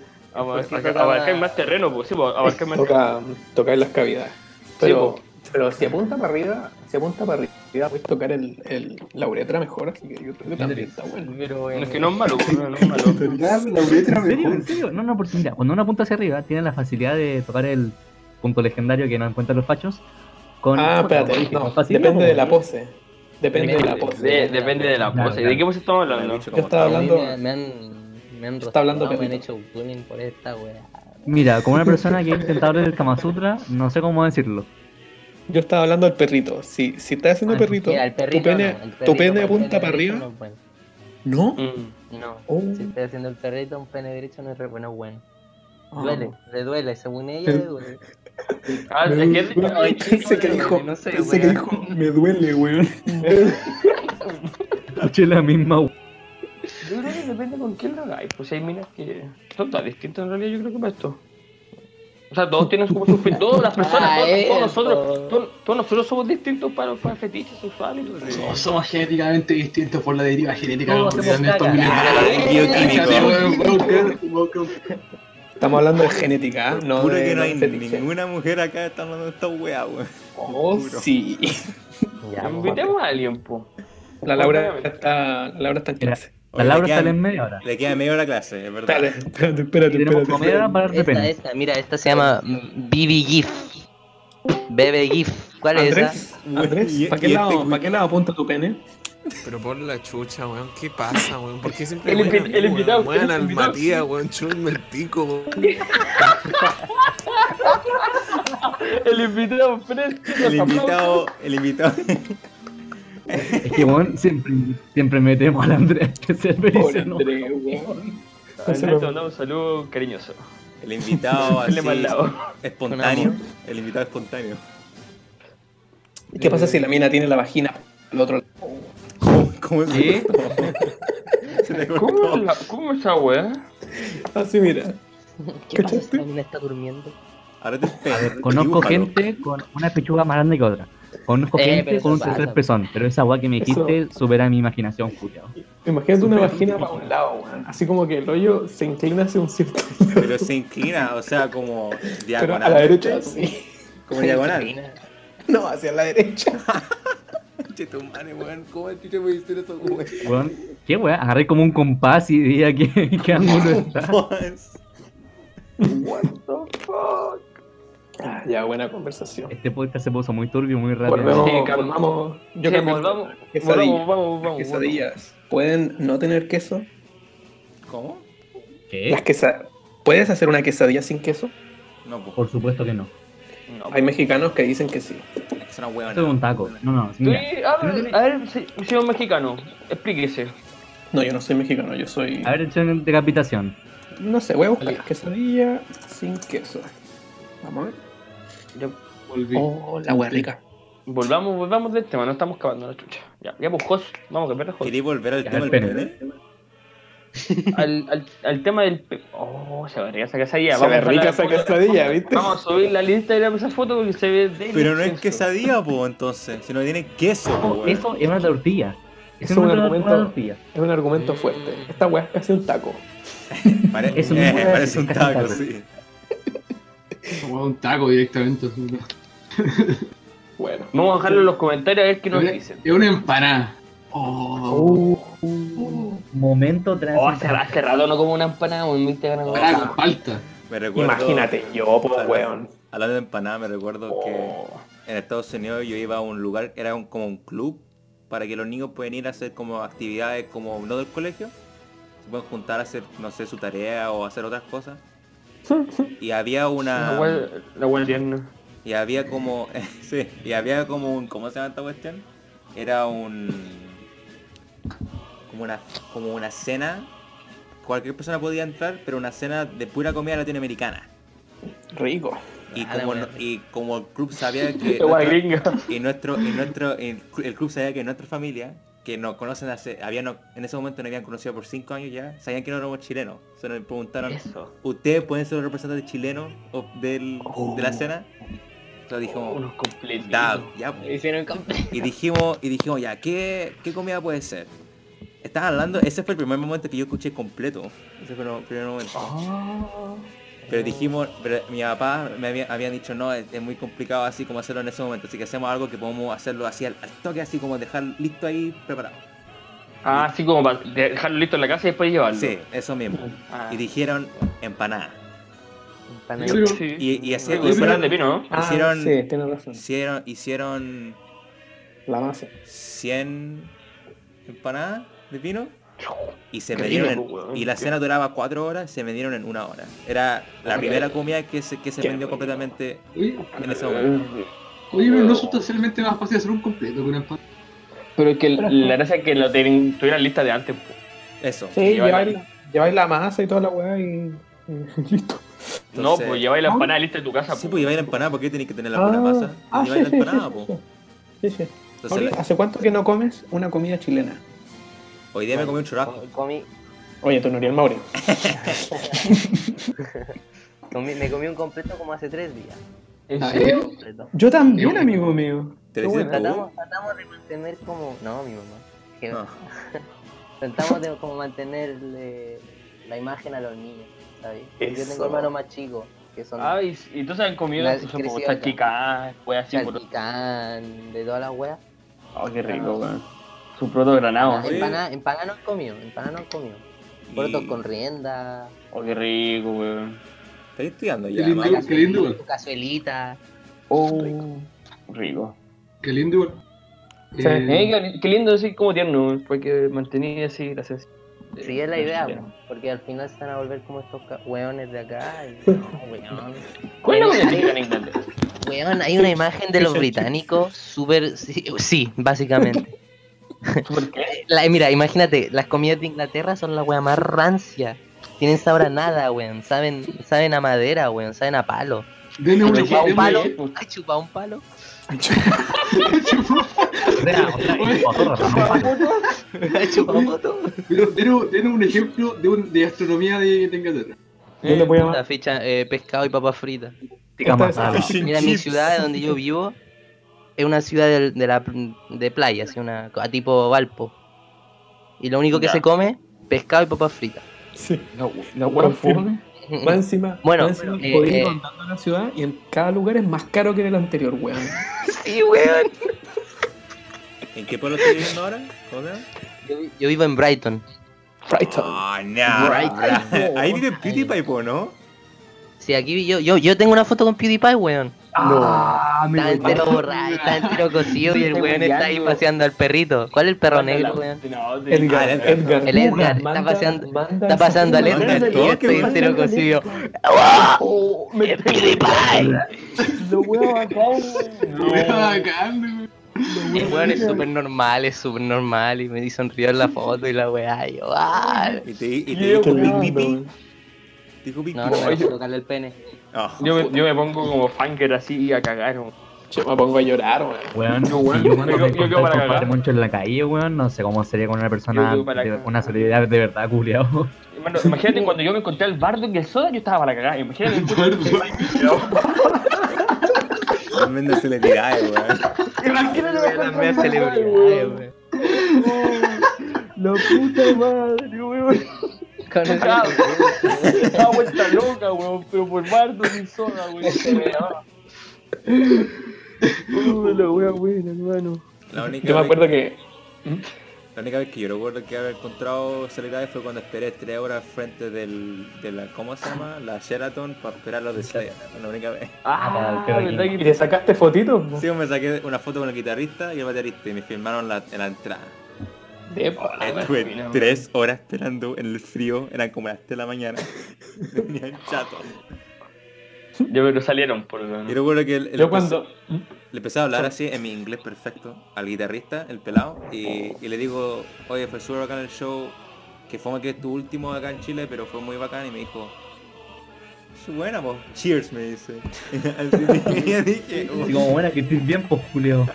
[SPEAKER 6] Porque tocaba-
[SPEAKER 5] abarcar más terreno, pues sí, pues, abarcar más
[SPEAKER 1] Toca, tocar las cavidades. Pero,
[SPEAKER 5] po.
[SPEAKER 1] Pero si apunta para arriba, si apunta para arriba, puedes tocar el, el, la uretra mejor, así que yo creo que también está bueno.
[SPEAKER 6] Pero
[SPEAKER 5] Es
[SPEAKER 6] en-
[SPEAKER 5] que no es malo, pues, no, no es malo.
[SPEAKER 4] ¿En serio? ¿En serio? No, no, porque mira, cuando uno apunta hacia arriba, tiene la facilidad de tocar el punto legendario que no encuentran los fachos. Con,
[SPEAKER 1] Ah, espérate, no, depende de la pose. Depende de la pose.
[SPEAKER 5] De- depende de la
[SPEAKER 4] Claro,
[SPEAKER 5] pose. ¿De qué pose estamos hablando?
[SPEAKER 1] Yo estaba hablando-
[SPEAKER 6] me, me han, me han
[SPEAKER 1] Está hablando
[SPEAKER 6] me han hecho bullying por esta wea.
[SPEAKER 4] Mira, como una persona que ha intentado leer el Kama Sutra, no sé cómo decirlo.
[SPEAKER 1] Yo estaba hablando del perrito. Si, si estás haciendo
[SPEAKER 4] Ah,
[SPEAKER 1] perrito,
[SPEAKER 6] Mira, el perrito
[SPEAKER 1] tu pene,
[SPEAKER 6] no, el
[SPEAKER 1] tu pene apunta
[SPEAKER 6] pene
[SPEAKER 1] para arriba.
[SPEAKER 6] No, es bueno.
[SPEAKER 1] ¿No?
[SPEAKER 5] Mm.
[SPEAKER 6] No,
[SPEAKER 1] Oh.
[SPEAKER 6] si estás haciendo el perrito, un pene derecho no es re bueno, bueno.
[SPEAKER 1] Ah.
[SPEAKER 6] Duele, le duele, según ella le duele.
[SPEAKER 5] Ah,
[SPEAKER 1] Me
[SPEAKER 5] es que
[SPEAKER 1] duele.
[SPEAKER 6] Ay,
[SPEAKER 1] Pensé que
[SPEAKER 6] chico,
[SPEAKER 1] dijo,
[SPEAKER 6] no sé,
[SPEAKER 1] pensé que dijo, me duele, weón.
[SPEAKER 4] Escuché la misma.
[SPEAKER 5] Yo creo que depende con quién lo hagáis. Pues hay minas que son todas distintas en realidad, yo creo que para esto. O sea, todos tienen como sus fe- todas las personas,
[SPEAKER 6] Ah,
[SPEAKER 5] todos, nosotros, todos, todos nosotros somos distintos para, para fetiches sexuales.
[SPEAKER 2] Todos somos genéticamente distintos por la deriva genética en
[SPEAKER 6] hacemos
[SPEAKER 2] estos milenios.
[SPEAKER 1] Estamos hablando de genética, ¿ah? no
[SPEAKER 3] Juro
[SPEAKER 1] de
[SPEAKER 3] que no hay
[SPEAKER 1] fetiche.
[SPEAKER 3] ninguna mujer acá está hablando de esta wea, weón.
[SPEAKER 1] Oh,
[SPEAKER 3] Juro.
[SPEAKER 1] sí.
[SPEAKER 6] Ya, pues,
[SPEAKER 5] Invitemos a alguien, po.
[SPEAKER 1] La Laura está, la Laura está en clase.
[SPEAKER 4] La
[SPEAKER 3] Oye,
[SPEAKER 4] Laura
[SPEAKER 3] le
[SPEAKER 4] sale en media hora.
[SPEAKER 3] Le queda media hora clase, es verdad.
[SPEAKER 1] Espérate, espérate, espérate. Espérate,
[SPEAKER 4] como media hora para
[SPEAKER 6] Esta, esta, mira, esta se llama BB GIF. BB GIF. ¿Cuál es esa?
[SPEAKER 1] Andrés, Andrés,
[SPEAKER 3] Y-
[SPEAKER 1] ¿para qué,
[SPEAKER 3] este
[SPEAKER 1] lado, ¿para qué lado apunta tu pene?
[SPEAKER 8] Pero por la chucha, weón, ¿qué pasa, weón? ¿Por qué siempre
[SPEAKER 5] El
[SPEAKER 8] mí,
[SPEAKER 5] el
[SPEAKER 8] weón?
[SPEAKER 5] invitado, el
[SPEAKER 8] al
[SPEAKER 5] invitado.
[SPEAKER 8] Matías, weón, chúmenme el pico, weón.
[SPEAKER 5] El invitado fresco.
[SPEAKER 3] El invitado, el invitado.
[SPEAKER 4] Es que, weón, siempre, siempre metemos al Andrés que se
[SPEAKER 1] Pobre. Andrés, weón.
[SPEAKER 5] Andrés, te mandamos un saludo cariñoso.
[SPEAKER 3] El invitado así, espontáneo. El invitado espontáneo.
[SPEAKER 1] ¿Qué pasa si la mina tiene la vagina al otro lado?
[SPEAKER 3] ¿Cómo es
[SPEAKER 5] ¿Cómo, la- ¿Cómo es esa weá?
[SPEAKER 1] Así, mira.
[SPEAKER 6] ¿Qué pasa si la mina está durmiendo?
[SPEAKER 3] Ahora te pego.
[SPEAKER 4] Conozco
[SPEAKER 3] Dibújalo.
[SPEAKER 4] gente con una pechuga más grande que otra. Conozco
[SPEAKER 6] Eh,
[SPEAKER 4] gente con un tercer pezón. Pero esa weá que me dijiste supera mi imaginación, culiao.
[SPEAKER 1] Imagínate una vagina para un lado, weón. Así como que el hoyo se inclina hacia un cierto
[SPEAKER 3] Pero se inclina, o sea, como
[SPEAKER 1] Pero a la
[SPEAKER 3] diagonal.
[SPEAKER 1] derecha, sí.
[SPEAKER 3] Como diagonal.
[SPEAKER 1] No, hacia la derecha.
[SPEAKER 3] Che, tu madre, weón. ¿Cómo el chucho puede decir eso, weón?
[SPEAKER 4] Weón, ¿qué weá? Agarré como un compás y veía que, que ángulo está.
[SPEAKER 1] Ah, ya, buena conversación.
[SPEAKER 4] Este podcast se puso muy turbio, muy rápido.
[SPEAKER 1] Volvemos,
[SPEAKER 5] Sí,
[SPEAKER 1] volvamos. Yo
[SPEAKER 5] Sí, volvamos,
[SPEAKER 1] tema. Quesadilla.
[SPEAKER 5] volvamos, vamos,
[SPEAKER 1] Las
[SPEAKER 5] vamos.
[SPEAKER 1] quesadillas pueden no tener queso.
[SPEAKER 3] ¿Cómo?
[SPEAKER 4] ¿Qué?
[SPEAKER 1] Las quesa- ¿Puedes hacer una quesadilla sin queso?
[SPEAKER 3] No, pues.
[SPEAKER 4] Por supuesto que no.
[SPEAKER 5] No,
[SPEAKER 1] Hay mexicanos que dicen que sí.
[SPEAKER 3] Es una huevona.
[SPEAKER 4] Esto es un taco. No, no,
[SPEAKER 5] Sí,
[SPEAKER 4] mira.
[SPEAKER 5] a ver, a ver, se- señor mexicano, explíquese.
[SPEAKER 1] No, yo no soy mexicano, yo soy.
[SPEAKER 4] A ver, echen decapitación.
[SPEAKER 1] No sé, voy a buscar quesadilla sin queso. Vamos a ver.
[SPEAKER 5] Ya,
[SPEAKER 2] Volví.
[SPEAKER 1] Oh, la hueá rica.
[SPEAKER 5] volvamos, volvamos del tema, no estamos cavando la chucha. Ya, ya pues, Jos, vamos a cambiar de.
[SPEAKER 3] ¿Queréis volver al
[SPEAKER 4] Ya,
[SPEAKER 3] tema
[SPEAKER 4] el
[SPEAKER 3] del
[SPEAKER 4] pene.
[SPEAKER 3] pene?
[SPEAKER 5] Al, al, al tema del... pe- Oh, se ve rica esa quesadilla.
[SPEAKER 1] Se ve
[SPEAKER 5] a
[SPEAKER 1] rica esa quesadilla, ¿viste?
[SPEAKER 5] Vamos a subir la lista de esa foto porque se ve delicioso.
[SPEAKER 3] Pero no es quesadilla, po, entonces. Si no tiene queso, po, weón.
[SPEAKER 4] Eso es una tortilla.
[SPEAKER 1] Es
[SPEAKER 4] Eso
[SPEAKER 1] un
[SPEAKER 4] es una,
[SPEAKER 1] argumento-. Es un argumento fuerte. Esta hueá es casi un taco.
[SPEAKER 3] Pare- eh, parece un
[SPEAKER 4] un
[SPEAKER 3] taco. sí.
[SPEAKER 2] Como un taco directamente.
[SPEAKER 1] Bueno.
[SPEAKER 5] Vamos a dejarlo en los comentarios a ver qué nos
[SPEAKER 2] Es
[SPEAKER 5] dicen.
[SPEAKER 2] es una empanada. Oh,
[SPEAKER 4] Momento tras.
[SPEAKER 5] Oh, hace, hace rato no como una empanada, un 20 ganas
[SPEAKER 2] con.
[SPEAKER 3] Me recuerdo.
[SPEAKER 1] Imagínate, yo,
[SPEAKER 3] Claro.
[SPEAKER 1] weón.
[SPEAKER 3] Hablando de empanada, me recuerdo que
[SPEAKER 1] Oh.
[SPEAKER 3] en Estados Unidos yo iba a un lugar, era un- como un club, para que los niños pueden ir a hacer como actividades como no del colegio. Se pueden juntar a hacer, no sé, su tarea o hacer otras cosas. Y había una...
[SPEAKER 5] La tierna.
[SPEAKER 3] Y había como... sí, y había como un... ¿Cómo se llama esta cuestión? Era un... Como una, como una cena. Cualquier persona podía entrar, pero una cena de pura comida latinoamericana.
[SPEAKER 1] Rico.
[SPEAKER 3] Y
[SPEAKER 6] Ah,
[SPEAKER 3] como, no- y como el club sabía que... Nuestra- y nuestro, y nuestro, el club sabía que nuestra familia, que nos conocen hace, habían, en ese momento nos habían conocido por cinco años ya, sabían que no éramos chilenos. Se nos preguntaron,
[SPEAKER 5] Eso.
[SPEAKER 3] ¿ustedes pueden ser los representantes chilenos o del, de la cena? Entonces dijimos,
[SPEAKER 5] Unos completos.
[SPEAKER 3] "Da, ya, pues".
[SPEAKER 6] Hicieron completo.
[SPEAKER 3] Y dijimos, y dijimos, ya, ¿qué, qué comida puede ser? Estaban hablando, ese fue el primer momento que yo escuché completo. Ese fue el primer momento.
[SPEAKER 5] Ah.
[SPEAKER 3] Pero dijimos, pero mi papá me había, había dicho, no, es, es muy complicado así como hacerlo en ese momento. Así que hacemos algo que podemos hacerlo así al, al toque, así como dejar listo ahí preparado.
[SPEAKER 5] Ah, así como para dejarlo listo en la casa y después llevarlo.
[SPEAKER 3] Sí, eso mismo.
[SPEAKER 5] Ah.
[SPEAKER 3] Y dijeron empanada.
[SPEAKER 6] Empanada.
[SPEAKER 5] Sí.
[SPEAKER 3] Y, y así,
[SPEAKER 5] Y fueran de pino, ¿no?
[SPEAKER 1] Ah,
[SPEAKER 3] Hicieron-
[SPEAKER 1] sí, tienes razón.
[SPEAKER 3] hicieron, hicieron
[SPEAKER 1] La masa.
[SPEAKER 3] 100 empanadas de pino y se
[SPEAKER 5] rico,
[SPEAKER 3] en- y la cena duraba 4 horas, se vendieron en una hora. Era la primera comida que se, que se vendió completamente
[SPEAKER 2] Oye,
[SPEAKER 3] en ese momento.
[SPEAKER 2] oye, pero no es sustancialmente más fácil hacer un completo que una empanada.
[SPEAKER 5] Pero es que la gracia es que lo ten- tuvieran lista de antes. po.
[SPEAKER 3] Eso.
[SPEAKER 1] Sí,
[SPEAKER 5] Lleváis-
[SPEAKER 1] la, lleváis la masa y toda la weá y, y listo.
[SPEAKER 5] no, pues lleváis la empanada lista de tu casa.
[SPEAKER 3] Sí,
[SPEAKER 5] po.
[SPEAKER 3] pues lleváis la empanada, ¿por qué tenéis que tener la pura masa?
[SPEAKER 1] ah,
[SPEAKER 3] lleváis
[SPEAKER 1] sí,
[SPEAKER 3] la empanada,
[SPEAKER 1] sí,
[SPEAKER 3] po.
[SPEAKER 1] sí, sí, sí.
[SPEAKER 3] Entonces,
[SPEAKER 1] Mauri,
[SPEAKER 3] la-
[SPEAKER 1] ¿hace cuánto que no comes una comida chilena?
[SPEAKER 3] Hoy día me comí un churrasco.
[SPEAKER 6] Comí,
[SPEAKER 1] Oye, tú no eres el Mauri.
[SPEAKER 6] comí- me comí un completo como hace tres días.
[SPEAKER 5] ¿En
[SPEAKER 2] Ah,
[SPEAKER 5] serio?
[SPEAKER 1] Yo también, amigo mío.
[SPEAKER 3] ¿Te
[SPEAKER 1] Qué
[SPEAKER 3] lo hiciste
[SPEAKER 1] bueno.
[SPEAKER 3] tú?
[SPEAKER 6] Tratamos, tratamos de mantener como. No, mi mamá. Que-
[SPEAKER 3] No.
[SPEAKER 6] Tratamos de como mantenerle la imagen a los niños, ¿sabes? Yo tengo hermanos más chicos que son
[SPEAKER 5] Ah, y, y entonces han comido salchicán, pues así. por-
[SPEAKER 6] salpicán, de todas las weas.
[SPEAKER 5] Oh, qué rico, weón. Su proto granado.
[SPEAKER 3] Oye.
[SPEAKER 6] Empanada, empanada no han comido, empanada no han comido. Porotos
[SPEAKER 3] Y-
[SPEAKER 6] con rienda,
[SPEAKER 5] Oh, qué rico, weón.
[SPEAKER 3] Estoy estudiando
[SPEAKER 2] Qué
[SPEAKER 3] ya,
[SPEAKER 2] lindo.
[SPEAKER 3] man.
[SPEAKER 2] Qué lindo, weón.
[SPEAKER 6] su cazuelita.
[SPEAKER 5] Oh, rico.
[SPEAKER 2] Qué lindo.
[SPEAKER 1] Sí.
[SPEAKER 2] Eh,
[SPEAKER 5] Eh, qué, qué lindo, así como tierno, porque mantenía así la sensación.
[SPEAKER 6] Sí, es la idea, po, porque al final se van a volver como estos weones de acá. Y, no, weón.
[SPEAKER 5] ¿Cuál es la?
[SPEAKER 6] Weón, hay una imagen de los británicos súper. Sí, sí, básicamente.
[SPEAKER 5] ¿Por qué?
[SPEAKER 6] La- mira, imagínate, las comidas de Inglaterra son la wea más rancia. Tienen sabor a nada, weón. Saben, saben a madera, weón. Saben a palo.
[SPEAKER 2] Denos un
[SPEAKER 6] ¿Chupado un
[SPEAKER 2] ejemplo.
[SPEAKER 6] palo? ¿Has chupado un palo?
[SPEAKER 4] Pero no palo.
[SPEAKER 6] ¿Has chupado foto?
[SPEAKER 2] Pero denos, denos un ejemplo de, un, de gastronomía de, de Inglaterra.
[SPEAKER 1] Yo le voy a
[SPEAKER 6] La ficha, eh, pescado y papas fritas. Mira, mi ciudad donde yo vivo es una ciudad de, de la, de playa, así una, a tipo Valpo. Y lo único que
[SPEAKER 5] Ya.
[SPEAKER 6] se come, pescado y papas fritas.
[SPEAKER 1] Sí.
[SPEAKER 5] No, no,
[SPEAKER 1] Confirmo. Más encima,
[SPEAKER 6] Bueno,
[SPEAKER 1] más encima,
[SPEAKER 6] eh,
[SPEAKER 1] ir
[SPEAKER 6] eh.
[SPEAKER 1] rondando la ciudad y en cada lugar es más caro que en el anterior, weón.
[SPEAKER 6] Sí, weón.
[SPEAKER 3] ¿En qué pueblo estoy viviendo ahora?
[SPEAKER 6] Yo, yo vivo en Brighton.
[SPEAKER 1] Brighton.
[SPEAKER 3] Ah, no.
[SPEAKER 6] Right.
[SPEAKER 3] Ahí vive PewDiePie, po, ¿no?
[SPEAKER 6] Sí, aquí vi- yo, yo, yo tengo una foto con PewDiePie, weón.
[SPEAKER 5] Ah,
[SPEAKER 6] Está entero borrado, está entero cocido y el weón está ahí paseando al perrito. ¿Cuál es el perro negro, weón?
[SPEAKER 5] No, de-
[SPEAKER 1] Edgar,
[SPEAKER 3] Ah, el Edgar.
[SPEAKER 1] Edgar.
[SPEAKER 6] El Edgar,
[SPEAKER 1] Manda-
[SPEAKER 6] está paseando,
[SPEAKER 1] manda
[SPEAKER 6] está pasando al Edgar y estoy
[SPEAKER 3] weón.
[SPEAKER 6] entero cocido.
[SPEAKER 5] Oh, me
[SPEAKER 6] ¡El PewDiePie!
[SPEAKER 5] Lo weón acá, weón.
[SPEAKER 2] Muy bacán, weón.
[SPEAKER 6] El weón es súper normal, es súper normal y me sonrió en la foto y la weá. y yo, ¡ah!
[SPEAKER 3] Y te, y te dijo pipi,
[SPEAKER 1] weón.
[SPEAKER 3] Dijo pipi.
[SPEAKER 6] No, no me tocarle el pene.
[SPEAKER 5] Yo me, yo me pongo como fanger así a cagar. weón.
[SPEAKER 1] Yo me pongo a llorar, weón.
[SPEAKER 4] Weón,
[SPEAKER 5] Yo, weón,
[SPEAKER 4] si yo cuando
[SPEAKER 5] yo-
[SPEAKER 4] me
[SPEAKER 5] yo para
[SPEAKER 4] con
[SPEAKER 5] cagar.
[SPEAKER 4] Moncho en la calle, weón, no sé cómo sería con una persona, de- una celebridad de verdad, culiao.
[SPEAKER 5] Hermano, imagínate cuando yo me encontré al bardo y el soda, yo estaba para cagar. Imagínate
[SPEAKER 3] tremenda celebridad, weón.
[SPEAKER 5] Imagínate
[SPEAKER 6] Las medias celebridades, weón.
[SPEAKER 5] La puta madre, weón.
[SPEAKER 6] Con ese-
[SPEAKER 5] Estaba vuelta loca, weón, pero por bardo sin soda, weón. Se me daba. Uy, la wea buena, hermano.
[SPEAKER 3] La única,
[SPEAKER 1] Yo me
[SPEAKER 3] vez,
[SPEAKER 1] acuerdo que.
[SPEAKER 3] la única vez que yo recuerdo que haber encontrado celebridades fue cuando esperé tres horas al frente del, de la, ¿cómo se llama? La Sheraton para esperar los de Slayer. La única vez.
[SPEAKER 5] Ah, verdad
[SPEAKER 1] ¿Y
[SPEAKER 5] que
[SPEAKER 1] te sacaste fotitos?
[SPEAKER 3] Sí, me saqué una foto con el guitarrista y el baterista y me filmaron la, en la entrada.
[SPEAKER 1] De-
[SPEAKER 3] Estuve
[SPEAKER 5] fino.
[SPEAKER 3] tres horas esperando en el frío, eran como las 3 de la mañana. Venía en chato.
[SPEAKER 5] Yo pero salieron por lo
[SPEAKER 3] Y recuerdo que el, el
[SPEAKER 1] Yo cuando.
[SPEAKER 3] le empecé a hablar así en mi inglés perfecto al guitarrista, el pelado, y, y le digo, oye, fue súper bacán el show, que fue que es tu último acá en Chile, pero fue muy bacán, y me dijo, "Es buena, po. Cheers, me dice. Así dije, "Oh,
[SPEAKER 4] como, buena, que estés bien, pues, culiao.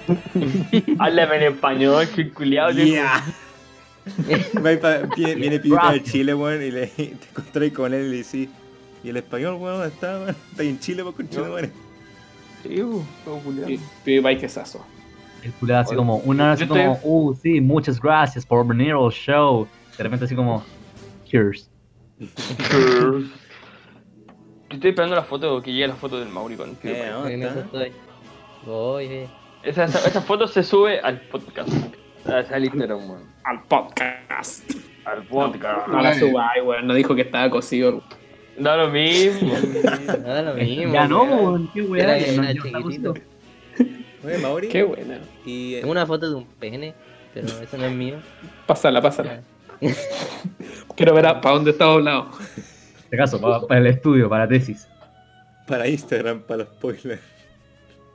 [SPEAKER 5] Háblame en español, que.
[SPEAKER 3] Yeah. Pa- viene, viene Pibita de Chile, weón, y le, te encontré con él y le decís, ¿y el español, weón, dónde está, weón? Está ahí en Chile, weón, con Chile, weón.
[SPEAKER 5] Sí, weón, como culiado.
[SPEAKER 1] Pi- PewDiePie quesazo.
[SPEAKER 4] El culiao así como, una así como, uh, sí, muchas gracias por venir al show. De repente así como, cheers.
[SPEAKER 5] Yo estoy esperando la foto, que llegue la foto del Mauri con
[SPEAKER 3] Eh,
[SPEAKER 5] PewDiePie.
[SPEAKER 3] ¿dónde
[SPEAKER 6] En eso
[SPEAKER 3] está?
[SPEAKER 6] estoy. Voy, eh.
[SPEAKER 5] Esa, esa, esa foto se sube al podcast. Ah, Al Instagram, weón.
[SPEAKER 1] Al podcast.
[SPEAKER 5] Al podcast.
[SPEAKER 1] No la subáis, weón. No dijo que estaba cocido.
[SPEAKER 5] Da lo mismo.
[SPEAKER 6] Nada lo mismo.
[SPEAKER 4] ya no,
[SPEAKER 6] weón.
[SPEAKER 4] weón, qué weá.
[SPEAKER 6] Era-
[SPEAKER 4] que no-
[SPEAKER 6] era
[SPEAKER 4] yo estaba
[SPEAKER 6] chiquitito.
[SPEAKER 4] cocido.
[SPEAKER 3] Oye, Mauri.
[SPEAKER 1] Qué buena.
[SPEAKER 3] Y eh,
[SPEAKER 6] Tengo una foto de un pene, pero eso no es mío.
[SPEAKER 1] Pásala, pásala. Quiero ver para dónde está doblado.
[SPEAKER 4] Este caso, pa- para, el estudio, para tesis.
[SPEAKER 3] para Instagram, para los spoilers.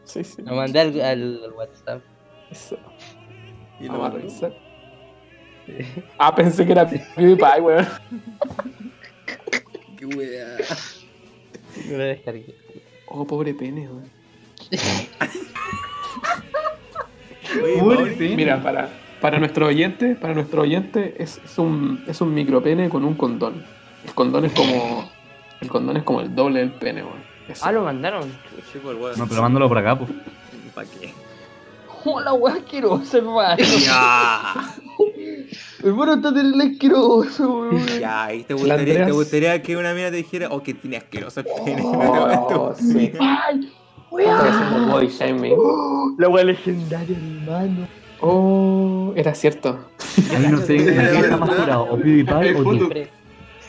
[SPEAKER 1] Sí, sí.
[SPEAKER 6] Lo mandé al, al- al WhatsApp.
[SPEAKER 1] Eso.
[SPEAKER 3] Y
[SPEAKER 1] Vamos a
[SPEAKER 3] lo
[SPEAKER 1] revisar. Ah, pensé que era PewDiePie, weón.
[SPEAKER 3] Qué wea.
[SPEAKER 6] No lo descargué.
[SPEAKER 1] Oh, pobre pene, weón. Mira, para, para nuestro oyente, para nuestro oyente es, es un es un micropene con un condón. El condón es como el condón es como el doble del pene, weón.
[SPEAKER 5] Ah, lo mandaron.
[SPEAKER 3] Sí, pues, weón.
[SPEAKER 4] No, pero mándalo por acá, pues.
[SPEAKER 3] ¿Para qué?
[SPEAKER 5] Hola, weón, asqueroso, hermano.
[SPEAKER 3] Ya.
[SPEAKER 5] Hermano, está terrible asqueroso, weón.
[SPEAKER 3] Ya, ahí te gustaría, te gustaría que una mina te dijera, oh, que tiene asqueroso el pene.
[SPEAKER 1] Oh, sí.
[SPEAKER 5] Ay,
[SPEAKER 1] haciendo body shaming.
[SPEAKER 5] La weá legendaria, hermano.
[SPEAKER 1] Oh, era cierto.
[SPEAKER 4] A mí no sé está más curado, o PewDiePie o.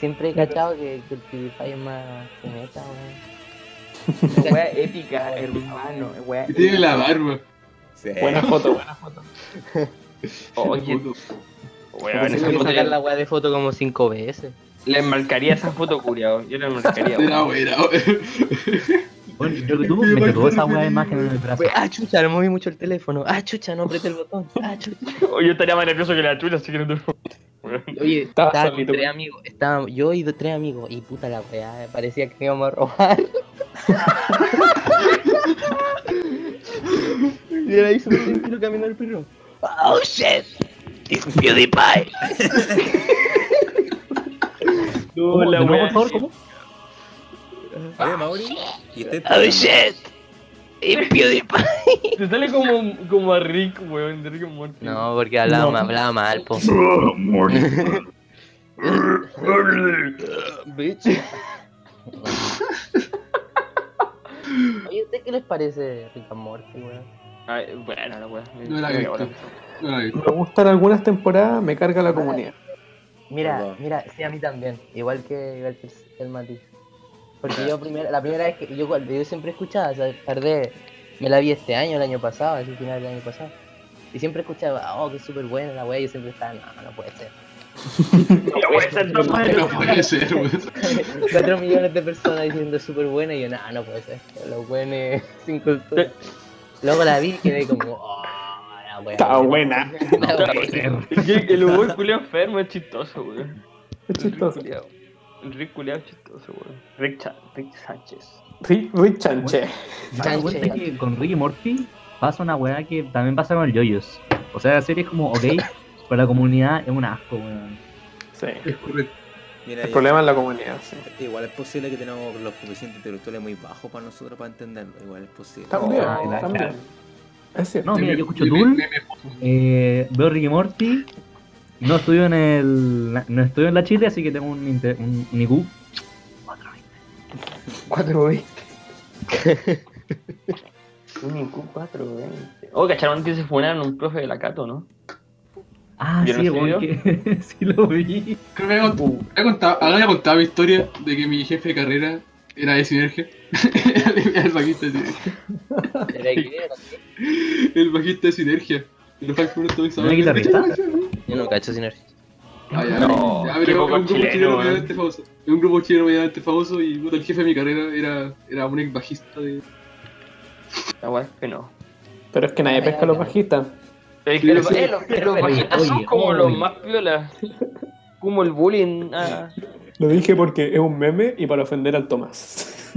[SPEAKER 6] Siempre, he cachado que, que el PewDiePie es más fineta, weón.
[SPEAKER 5] Weá épica, hermano. Weá
[SPEAKER 2] Y tiene la barba.
[SPEAKER 3] Sí.
[SPEAKER 1] Buena foto, buena foto.
[SPEAKER 5] Oye, weón, esa foto
[SPEAKER 6] sacar
[SPEAKER 5] le,
[SPEAKER 6] la weá de foto como cinco veces.
[SPEAKER 5] le marcaría esa foto, curiado. Yo le marcaría,
[SPEAKER 2] Era
[SPEAKER 5] weón.
[SPEAKER 2] buena,
[SPEAKER 4] Bueno, yo que tú me tatuó esa weá de imagen en el brazo.
[SPEAKER 6] Ah, chucha, no moví mucho el teléfono. Ah, chucha, no apreté el botón. Ah, chucha.
[SPEAKER 5] Oye, yo estaría más nervioso que la chucha, así que no te.
[SPEAKER 6] Oye,
[SPEAKER 1] Estaba
[SPEAKER 6] estaba con tres amigos. Estaba yo y tres amigos. Y puta la weá, parecía que íbamos a robar. y era ahí súper tranquilo caminando el perro. Oh shit, it's PewDiePie.
[SPEAKER 5] No,
[SPEAKER 4] ¿Cómo?
[SPEAKER 5] la
[SPEAKER 4] ¿De nuevo,
[SPEAKER 5] weá.
[SPEAKER 4] por favor? ¿Cómo?
[SPEAKER 3] Oye, Mauri. ¿Y usted
[SPEAKER 6] Oh shit, PewDiePie.
[SPEAKER 5] Te sale como, como a Rick, weón, de Rick and Morty.
[SPEAKER 6] No, porque hablaba, mal, hablaba mal, po. Bitch. Oye, ¿usted qué les parece Rick and Morty, weón?
[SPEAKER 5] Ay, bueno, la weá.
[SPEAKER 2] No la he visto. No la vi.
[SPEAKER 1] Me gustan algunas temporadas, me carga la comunidad.
[SPEAKER 6] Mira, mira, sí, a mí también. Igual que, igual que el, el Porque yo, primera, la primera vez que yo, siempre escuchaba, o sea, tardé, me la vi este año, el año pasado, así final del año pasado. Y siempre escuchaba, oh, que súper buena la wea, y yo siempre estaba, no, no puede ser.
[SPEAKER 5] No puede ser, no puede
[SPEAKER 2] No puede ser.
[SPEAKER 6] 4 millones de personas diciendo súper buena, y yo, no, no puede ser. Los buenos sin cultura. Luego la vi y quedé como, oh, la wea.
[SPEAKER 1] Estaba buena.
[SPEAKER 6] Wea.
[SPEAKER 5] Es que el humor culiao enfermo es chistoso, weón.
[SPEAKER 1] Es chistoso.
[SPEAKER 5] Rick culiao- Rick chistoso, weón. Rick, Cha- Rick Sánchez.
[SPEAKER 1] Rick, Rick Chanche.
[SPEAKER 4] ¿Te das cuenta que con Ricky Morty pasa una weá que también pasa con el Yoyos? O sea, la serie es como, ok, pero la comunidad es un asco, weón.
[SPEAKER 1] Sí.
[SPEAKER 2] Es correcto.
[SPEAKER 3] Mira,
[SPEAKER 1] El problema es la comunidad, sí.
[SPEAKER 3] Igual es posible que tenemos los coeficientes intelectuales muy bajos para nosotros para entenderlo. Igual es posible.
[SPEAKER 1] También,
[SPEAKER 4] Oh,
[SPEAKER 1] también. Es cierto.
[SPEAKER 4] No, mira, yo escucho Tool, eh, veo Ricky Morty, no estudio en el, no estudio en la Chile, así que tengo un, inte- un, un IQ 420.
[SPEAKER 5] 420. Un IQ 420. Oh, cacharon que se funaron un profe de la Cato, ¿no?
[SPEAKER 4] Ah,
[SPEAKER 5] ¿Vieron
[SPEAKER 4] sí, weón, que sí lo vi.
[SPEAKER 2] Creo que había había contado, había contado mi historia de que mi jefe de carrera era de Sinergia. Era de- el bajista de Sinergia.
[SPEAKER 6] Era que era.
[SPEAKER 2] El bajista de Sinergia. Los Frank también
[SPEAKER 4] ¿No era guitarrista?
[SPEAKER 6] Yo no cacho sinergia.
[SPEAKER 2] Ah, ya,
[SPEAKER 5] No,
[SPEAKER 2] ya, pero un grupo
[SPEAKER 5] chileno,
[SPEAKER 2] medianamente famoso. Un grupo chileno medianamente famoso y puta, el jefe de mi carrera era, era un ex bajista de.
[SPEAKER 5] La weá es que no.
[SPEAKER 1] Pero es que nadie pesca a los bajistas.
[SPEAKER 5] Es
[SPEAKER 2] Sí,
[SPEAKER 5] que los, eh, los, bajistas son
[SPEAKER 4] oye,
[SPEAKER 5] como
[SPEAKER 4] oye.
[SPEAKER 5] los más piolas. Como el bullying. ah.
[SPEAKER 1] Lo dije porque es un meme y para ofender al Tomás.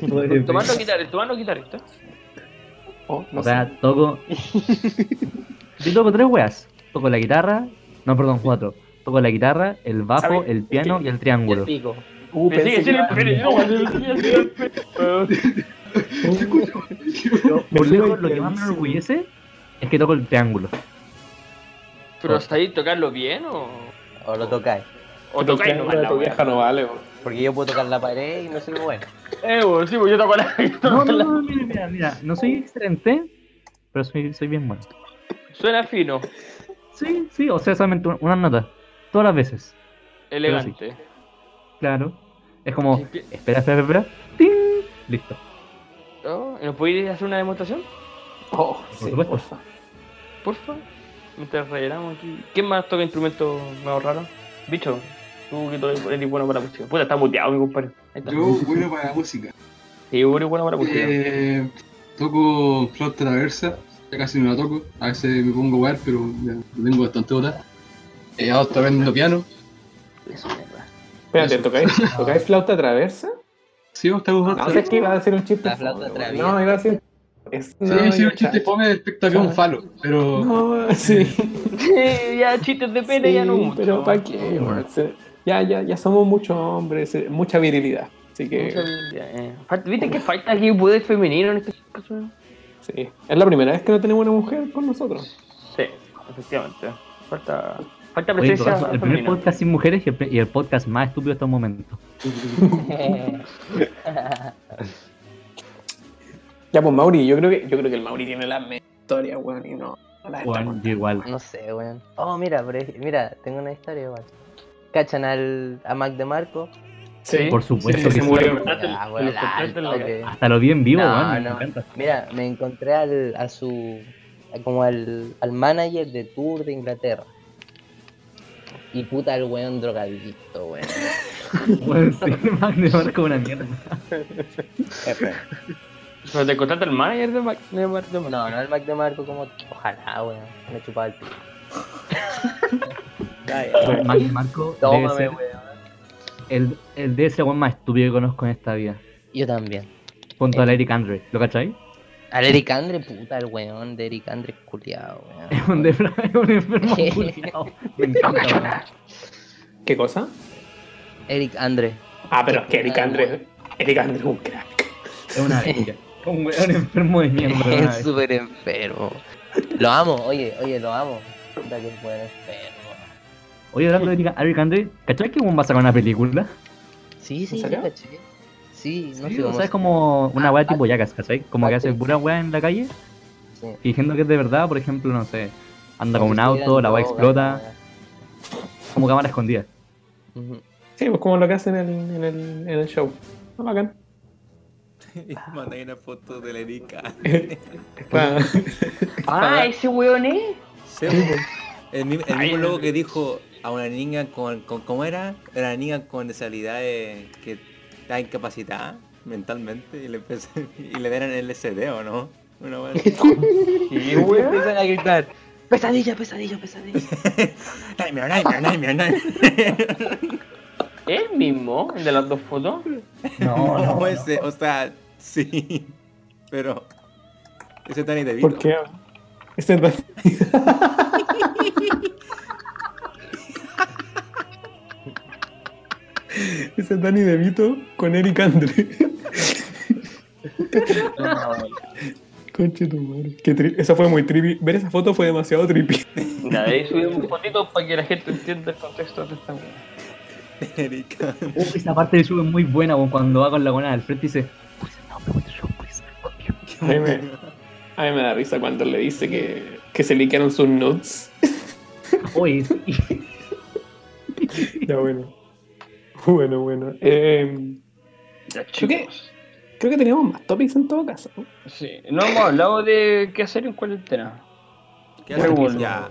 [SPEAKER 5] Tomando guitarrista, tomando guitarrista.
[SPEAKER 1] Oh, no
[SPEAKER 4] O sea, toco. Yo toco tres weas. Toco la guitarra. No, perdón, cuatro. Toco la guitarra, el bajo,
[SPEAKER 5] ¿Sabe?
[SPEAKER 4] el piano y el
[SPEAKER 6] Y el
[SPEAKER 4] triángulo.
[SPEAKER 6] pico.
[SPEAKER 1] Uh,
[SPEAKER 5] Me sigue
[SPEAKER 1] pensé que
[SPEAKER 5] siendo
[SPEAKER 1] iba-
[SPEAKER 5] el pene, no, me sigue siendo el pene.
[SPEAKER 4] Yo, por
[SPEAKER 1] Me
[SPEAKER 4] lejos, lo que más me enorgullece Es que toco el triángulo.
[SPEAKER 5] Pero ¿sabéis tocarlo bien o.?
[SPEAKER 6] O lo tocáis.
[SPEAKER 5] O tocáis nomás la
[SPEAKER 1] tu vieja no vale.
[SPEAKER 6] Porque yo puedo tocar la pared y no soy bueno.
[SPEAKER 5] Eh, weón, sí, pues yo toco la.
[SPEAKER 4] No, no, no, mira, mira, mira. No soy excelente, pero soy, soy bien bueno.
[SPEAKER 5] Suena fino,
[SPEAKER 4] Sí, sí, o sea, solamente una- unas notas. Todas las veces.
[SPEAKER 5] elegante.
[SPEAKER 4] Claro. Es como, espera, espera, espera. ¡Ting! Listo.
[SPEAKER 5] Oh, ¿y ¿Nos podéis hacer una demostración?
[SPEAKER 1] Oh, sí,
[SPEAKER 4] supuesto.
[SPEAKER 1] porfa.
[SPEAKER 5] Porfa. Mientras rellenamos aquí. ¿Quién más toca instrumentos más raros? Bicho, tú que eres bueno para la música. Puta, está muteado mi compadre. Ahí está.
[SPEAKER 2] Yo, bueno para la música.
[SPEAKER 5] Sí, eres bueno para la música.
[SPEAKER 2] Eh, toco flauta traversa, ya casi no la toco. A veces me pongo a jugar, pero ya lo tengo bastante hora. Eh, ahora estoy aprendiendo piano.
[SPEAKER 5] Eso, mierda.
[SPEAKER 1] Espérate. ¿tocáis, ¿tocáis flauta traversa?
[SPEAKER 2] Sí, vos estás jugando.
[SPEAKER 1] No sé qué iba a decir un chiste.
[SPEAKER 6] La flauta
[SPEAKER 1] fome,
[SPEAKER 6] traviesa.
[SPEAKER 1] No, iba a decir. Es,
[SPEAKER 2] Sí,
[SPEAKER 1] no,
[SPEAKER 2] sí, un chiste fome respecto a que un falo, pero
[SPEAKER 1] No, sí.
[SPEAKER 5] ya chistes de pene ya no mucho.
[SPEAKER 1] Pero ¿para qué? Ya, ya, ya somos muchos hombres, eh, mucha virilidad. Así que,
[SPEAKER 5] Mucha eh. ¿Viste que falta aquí poder femenino en este caso?
[SPEAKER 1] Sí. Es la primera vez que no tenemos una mujer con nosotros.
[SPEAKER 5] Sí, efectivamente. Falta, falta presencia
[SPEAKER 4] el primer podcast sin mujeres y el, pri- y el podcast más estúpido hasta el momento.
[SPEAKER 1] Ya, pues Mauri, yo creo que, yo creo que el Mauri tiene la mejor historia, weón, y no. la
[SPEAKER 4] Bueno, igual.
[SPEAKER 6] No sé, weón. Oh, mira, pero mira, tengo una historia igual. ¿Cachan al, a Mac de Marco?
[SPEAKER 1] Sí.
[SPEAKER 4] Por supuesto
[SPEAKER 1] Sí,
[SPEAKER 4] que
[SPEAKER 1] se
[SPEAKER 4] sí.
[SPEAKER 1] murió.
[SPEAKER 5] Ah,
[SPEAKER 6] Ah,
[SPEAKER 5] la
[SPEAKER 4] Hasta lo vi en vivo,
[SPEAKER 6] No,
[SPEAKER 4] weón, me
[SPEAKER 6] no. Mira, me encontré al, a su. como al, al manager de tour de Inglaterra. Y puta el weón drogadicto, weón.
[SPEAKER 4] Bueno, sí, Mac de Marco una mierda.
[SPEAKER 5] ¿Pero te encontraste el manager de Mac? De Mac?
[SPEAKER 6] No, no el Mac de Marco como. Ojalá, weón. Me chupaba el pico.
[SPEAKER 4] Mac de Marco debe
[SPEAKER 6] Tómame,
[SPEAKER 4] ser
[SPEAKER 6] weón.
[SPEAKER 4] El, el el weón más estúpido que conozco en esta vida.
[SPEAKER 6] Yo también.
[SPEAKER 4] Junto al Eric Andre, ¿lo cachai?
[SPEAKER 6] Al Eric Andre, puta, el weón de Eric Andre culiado, weón.
[SPEAKER 4] Es un, es un enfermo culiao. Me encanta, weón.
[SPEAKER 1] ¿Qué cosa?
[SPEAKER 6] Eric Andre.
[SPEAKER 1] Ah, pero es que Eric Andre, Eric Andre es un crack.
[SPEAKER 4] Es una bestia. Un weón enfermo de mierda.
[SPEAKER 6] Es súper enfermo. Lo amo, oye, oye, lo amo. Puta que buen enfermo.
[SPEAKER 4] Oye, hablando de Andre, ¿cachai que un va a sacar una película?
[SPEAKER 6] Sí, sí,
[SPEAKER 1] serio?
[SPEAKER 6] caché. Sí, no
[SPEAKER 4] Sí,
[SPEAKER 6] sé
[SPEAKER 4] o
[SPEAKER 6] cómo
[SPEAKER 4] sea, es como una
[SPEAKER 6] Ah,
[SPEAKER 4] weá tipo Jackass, ¿cachai? Como que hace
[SPEAKER 6] Patrick.
[SPEAKER 4] pura weá en la calle,
[SPEAKER 6] sí.
[SPEAKER 4] fingiendo que es de verdad, por ejemplo, no sé, anda con un auto, la weá explota, como cámara escondida.
[SPEAKER 1] Sí, pues como lo que hacen en el, en el, en el show. Ah, bacán.
[SPEAKER 3] Y mandé una foto de la Erika.
[SPEAKER 5] Ah, ese weón es.
[SPEAKER 3] Sí, el, mi- el mismo loco que dijo a una niña con, con ¿cómo era? Era una niña con disabilidades que está incapacitada mentalmente y le empecé, y le dieron el SD o no. Una.
[SPEAKER 5] Sí,
[SPEAKER 6] Y empiezan a gritar. Pesadilla, pesadilla, pesadilla.
[SPEAKER 3] Nightmare, nightmare, nightmare, nightmare.
[SPEAKER 5] ¿El mismo? ¿El de las dos fotos?
[SPEAKER 4] No,
[SPEAKER 3] No, ese, o sea, sí. Pero ese Danny DeVito.
[SPEAKER 1] ¿Por qué? Ese es Dani- Ese es Danny DeVito con Eric Andre. Conche tu madre. Qué tri- Esa fue muy trippy. Ver esa foto fue demasiado trippy.
[SPEAKER 5] Nada, ahí subimos fotitos para que la gente entienda el contexto de esta weón.
[SPEAKER 3] Erika.
[SPEAKER 4] Uh, esa parte show es muy buena, cuando va con la buena al frente y dice,
[SPEAKER 1] A mí me, a mí me da risa cuando le dice que, que se liquearon sus nudes.
[SPEAKER 4] oye, sí.
[SPEAKER 1] Ya bueno. Bueno, bueno. Eh,
[SPEAKER 5] Ya,
[SPEAKER 1] Creo que- creo que teníamos más topics en todo caso.
[SPEAKER 5] Sí, no hemos hablado de qué hacer en cuarentena.
[SPEAKER 3] ¿Qué haces tú?
[SPEAKER 5] bueno.
[SPEAKER 3] Ya.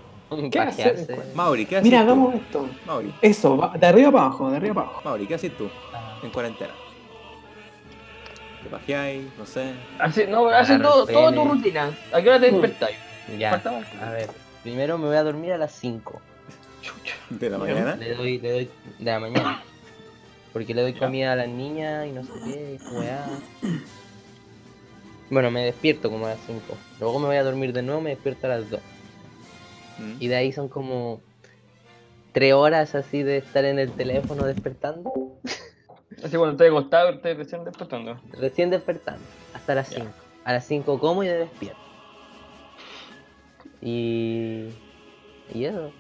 [SPEAKER 1] ¿Qué hacer?
[SPEAKER 3] Mauri, ¿qué haces
[SPEAKER 1] Mira,
[SPEAKER 3] tú?
[SPEAKER 1] hagamos esto.
[SPEAKER 3] Mauri,
[SPEAKER 1] Eso, de arriba para abajo, de arriba para abajo.
[SPEAKER 3] Mauri, ¿qué haces tú en cuarentena? ¿Te pajeáis? No sé.
[SPEAKER 5] Hace, no, hace
[SPEAKER 6] Agarra
[SPEAKER 5] todo, toda tu rutina. ¿A qué hora te
[SPEAKER 1] Mm.
[SPEAKER 5] despertáis?
[SPEAKER 6] Ya, a ver. Primero me voy a dormir a las 5.
[SPEAKER 5] Chucha.
[SPEAKER 3] ¿De la mañana?
[SPEAKER 6] Le doy, le doy de la mañana. Porque le doy comida a las niñas y no sé qué, weá. Bueno, me despierto como a las 5. Luego me voy a dormir de nuevo, me despierto a las 2.
[SPEAKER 3] Mm.
[SPEAKER 6] Y de ahí son como 3 horas así de estar en el teléfono despertando.
[SPEAKER 5] Así cuando estoy acostado, estoy recién despertando.
[SPEAKER 6] Recién despertando. Hasta las
[SPEAKER 5] Ya.
[SPEAKER 6] 5. A las 5 como y me despierto. Y. Y eso.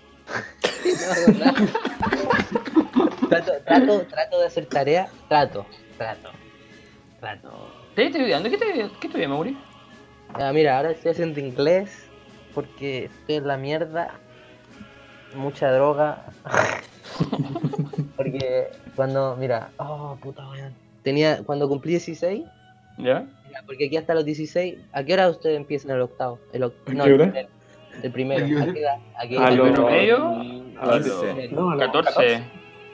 [SPEAKER 6] No, trato, trato, trato de hacer tarea. Trato, trato. Trato.
[SPEAKER 5] ¿Te estás estudiando? ¿Qué, te, qué estudias, Mauri?
[SPEAKER 6] Ah, mira, ahora estoy haciendo inglés porque estoy en la mierda. Mucha droga. porque cuando, mira, oh puta weón. Tenía, cuando cumplí 16,
[SPEAKER 5] ¿Ya?
[SPEAKER 6] mira, porque aquí hasta los 16, ¿a qué hora ustedes empiezan el octavo? El, oc-
[SPEAKER 1] ¿A
[SPEAKER 6] no, el primero. El primero.
[SPEAKER 2] ¿A qué
[SPEAKER 6] ¿A edad? ¿A
[SPEAKER 5] ¿A lo
[SPEAKER 6] Pero-
[SPEAKER 5] medio?
[SPEAKER 3] A los 16.
[SPEAKER 1] No, no.
[SPEAKER 5] 14.